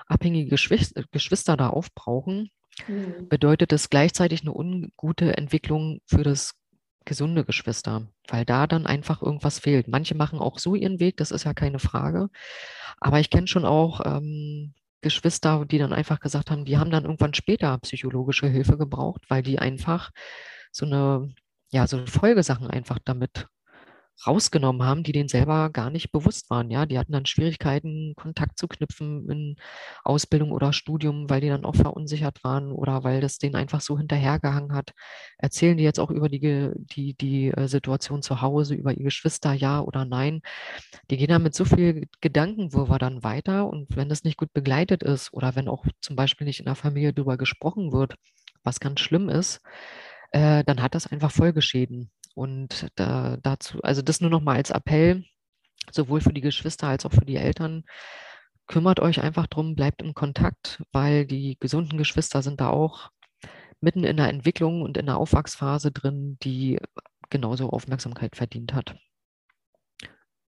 [SPEAKER 2] abhängige Geschwister, Geschwister da aufbrauchen, Mhm. bedeutet es gleichzeitig eine ungute Entwicklung für das gesunde Geschwister, weil da dann einfach irgendwas fehlt. Manche machen auch so ihren Weg, das ist ja keine Frage. Aber ich kenne schon auch ähm, Geschwister, die dann einfach gesagt haben, die haben dann irgendwann später psychologische Hilfe gebraucht, weil die einfach so eine, ja, so Folgesachen einfach damit rausgenommen haben, die denen selber gar nicht bewusst waren. Ja, die hatten dann Schwierigkeiten, Kontakt zu knüpfen in Ausbildung oder Studium, weil die dann auch verunsichert waren oder weil das denen einfach so hinterhergehangen hat. Erzählen die jetzt auch über die, die, die äh, Situation zu Hause, über ihr Geschwister, ja oder nein? Die gehen dann mit so viel Gedankenwirrwarr dann weiter und wenn das nicht gut begleitet ist oder wenn auch zum Beispiel nicht in der Familie darüber gesprochen wird, was ganz schlimm ist, äh, dann hat das einfach Folgeschäden. Und da, dazu, also das nur noch mal als Appell, sowohl für die Geschwister als auch für die Eltern. Kümmert euch einfach drum, bleibt im Kontakt, weil die gesunden Geschwister sind da auch mitten in der Entwicklung und in der Aufwachsphase drin, die genauso Aufmerksamkeit verdient hat.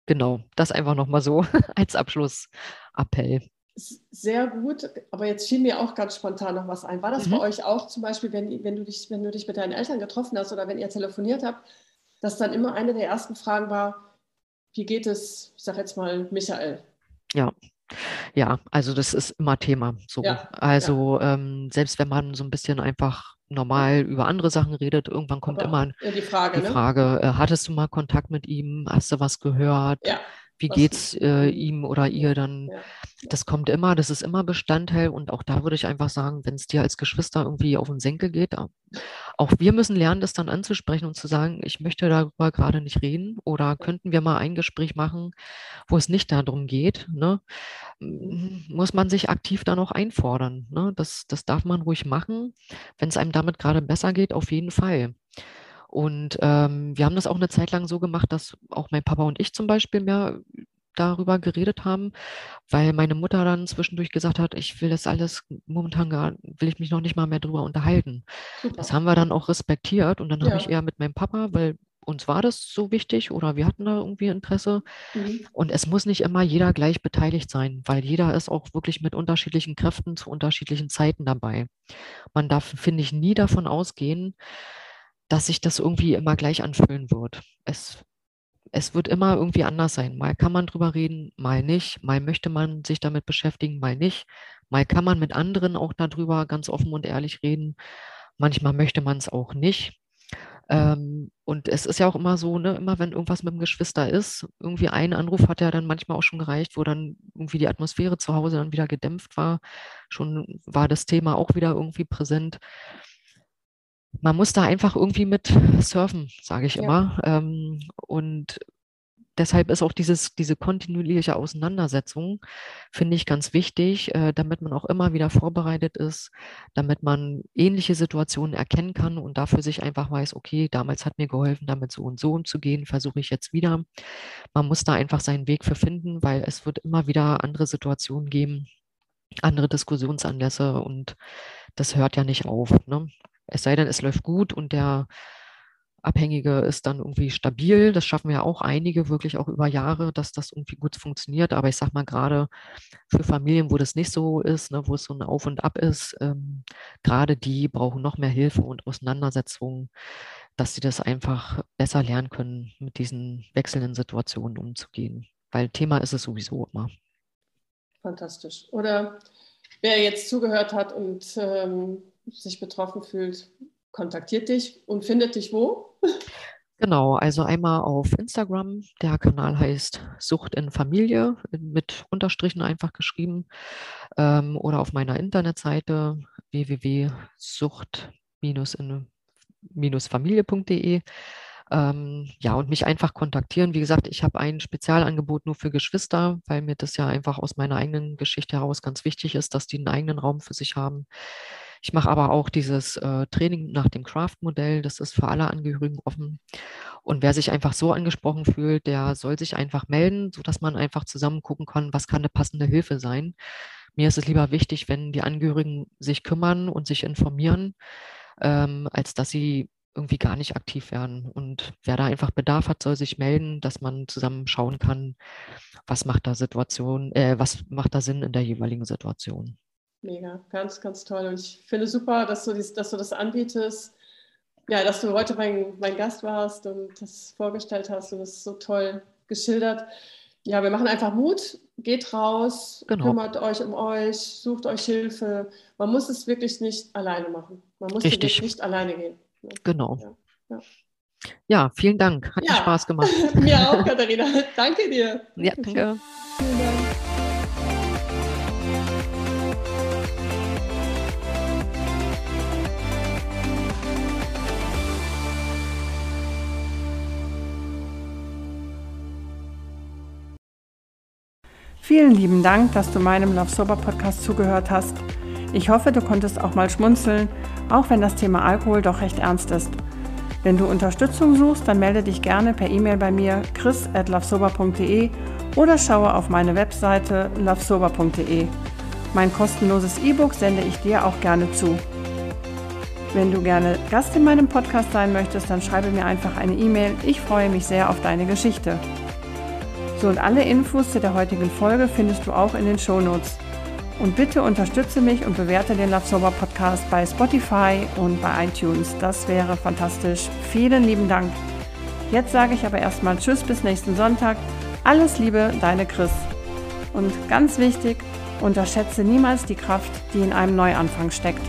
[SPEAKER 2] Genau, das einfach nochmal so als Abschlussappell.
[SPEAKER 1] Sehr gut, aber jetzt fiel mir auch ganz spontan noch was ein. War das mhm. bei euch auch zum Beispiel, wenn, wenn, du dich, wenn du dich mit deinen Eltern getroffen hast oder wenn ihr telefoniert habt, dass dann immer eine der ersten Fragen war, wie geht es, ich sage jetzt mal, Michael?
[SPEAKER 2] Ja. Ja, also das ist immer Thema. So. Ja, also ja. Ähm, selbst wenn man so ein bisschen einfach normal über andere Sachen redet, irgendwann kommt Aber immer die Frage, die Frage ne? äh, hattest du mal Kontakt mit ihm? Hast du was gehört? Ja wie geht es äh, ihm oder ihr dann? Ja. Das kommt immer, das ist immer Bestandteil und auch da würde ich einfach sagen, wenn es dir als Geschwister irgendwie auf den Senkel geht, auch wir müssen lernen, das dann anzusprechen und zu sagen, ich möchte darüber gerade nicht reden oder könnten wir mal ein Gespräch machen, wo es nicht darum geht, ne? muss man sich aktiv dann auch einfordern. Ne? Das, das darf man ruhig machen. Wenn es einem damit gerade besser geht, auf jeden Fall. Und ähm, wir haben das auch eine Zeit lang so gemacht, dass auch mein Papa und ich zum Beispiel mehr darüber geredet haben, weil meine Mutter dann zwischendurch gesagt hat, ich will das alles momentan gar, will ich mich noch nicht mal mehr drüber unterhalten. Super. Das haben wir dann auch respektiert und dann ja. habe ich eher mit meinem Papa, weil uns war das so wichtig oder wir hatten da irgendwie Interesse. Mhm. Und es muss nicht immer jeder gleich beteiligt sein, weil jeder ist auch wirklich mit unterschiedlichen Kräften zu unterschiedlichen Zeiten dabei. Man darf, finde ich, nie davon ausgehen, dass sich das irgendwie immer gleich anfühlen wird. Es, es wird immer irgendwie anders sein. Mal kann man drüber reden, mal nicht. Mal möchte man sich damit beschäftigen, mal nicht. Mal kann man mit anderen auch darüber ganz offen und ehrlich reden. Manchmal möchte man es auch nicht. Ähm, und es ist ja auch immer so, ne, immer wenn irgendwas mit dem Geschwister ist, irgendwie ein Anruf hat ja dann manchmal auch schon gereicht, wo dann irgendwie die Atmosphäre zu Hause dann wieder gedämpft war. Schon war das Thema auch wieder irgendwie präsent man muss da einfach irgendwie mit surfen, sage ich ja. immer. Ähm, und deshalb ist auch dieses, diese kontinuierliche Auseinandersetzung, finde ich ganz wichtig, äh, damit man auch immer wieder vorbereitet ist, damit man ähnliche Situationen erkennen kann und dafür sich einfach weiß, okay, damals hat mir geholfen, damit so und so umzugehen, versuche ich jetzt wieder. Man muss da einfach seinen Weg für finden, weil es wird immer wieder andere Situationen geben, andere Diskussionsanlässe und das hört ja nicht auf. Ne? Es sei denn, es läuft gut und der Abhängige ist dann irgendwie stabil. Das schaffen ja auch einige wirklich auch über Jahre, dass das irgendwie gut funktioniert. Aber ich sage mal gerade für Familien, wo das nicht so ist, ne, wo es so ein Auf und Ab ist, ähm, gerade die brauchen noch mehr Hilfe und Auseinandersetzungen, dass sie das einfach besser lernen können, mit diesen wechselnden Situationen umzugehen. Weil Thema ist es sowieso immer.
[SPEAKER 1] Fantastisch. Oder wer jetzt zugehört hat und ähm, sich betroffen fühlt, kontaktiert dich und findet dich wo?
[SPEAKER 2] Genau, also einmal auf Instagram. Der Kanal heißt Sucht in Familie mit Unterstrichen einfach geschrieben ähm, oder auf meiner Internetseite www.sucht-in-familie.de. Ähm, ja, und mich einfach kontaktieren. Wie gesagt, ich habe ein Spezialangebot nur für Geschwister, weil mir das ja einfach aus meiner eigenen Geschichte heraus ganz wichtig ist, dass die einen eigenen Raum für sich haben. Ich mache aber auch dieses äh, Training nach dem Craft-Modell. Das ist für alle Angehörigen offen. Und wer sich einfach so angesprochen fühlt, der soll sich einfach melden, sodass man einfach zusammen gucken kann, was kann eine passende Hilfe sein. Mir ist es lieber wichtig, wenn die Angehörigen sich kümmern und sich informieren, ähm, als dass sie irgendwie gar nicht aktiv werden. Und wer da einfach Bedarf hat, soll sich melden, dass man zusammen schauen kann, was macht da Situation, äh, was macht da Sinn in der jeweiligen Situation.
[SPEAKER 1] Mega, ganz, ganz toll. Und ich finde super, dass du, dies, dass du das anbietest. Ja, dass du heute mein, mein Gast warst und das vorgestellt hast und das so toll geschildert. Ja, wir machen einfach Mut, geht raus, genau. kümmert euch um euch, sucht euch Hilfe. Man muss es wirklich nicht alleine machen. Man muss
[SPEAKER 2] Richtig.
[SPEAKER 1] nicht alleine gehen.
[SPEAKER 2] Genau. Ja, ja. ja vielen Dank. Hat ja. mir Spaß gemacht.
[SPEAKER 1] mir auch, Katharina. danke dir.
[SPEAKER 2] Ja, danke. Vielen Dank.
[SPEAKER 1] Vielen lieben Dank, dass du meinem Love Sober Podcast zugehört hast. Ich hoffe, du konntest auch mal schmunzeln, auch wenn das Thema Alkohol doch recht ernst ist. Wenn du Unterstützung suchst, dann melde dich gerne per E-Mail bei mir chris@lovesober.de oder schaue auf meine Webseite lovesober.de. Mein kostenloses E-Book sende ich dir auch gerne zu. Wenn du gerne Gast in meinem Podcast sein möchtest, dann schreibe mir einfach eine E-Mail. Ich freue mich sehr auf deine Geschichte. So und alle Infos zu der heutigen Folge findest du auch in den Show Notes. Und bitte unterstütze mich und bewerte den Love Sober Podcast bei Spotify und bei iTunes. Das wäre fantastisch. Vielen lieben Dank. Jetzt sage ich aber erstmal Tschüss bis nächsten Sonntag. Alles Liebe, deine Chris. Und ganz wichtig, unterschätze niemals die Kraft, die in einem Neuanfang steckt.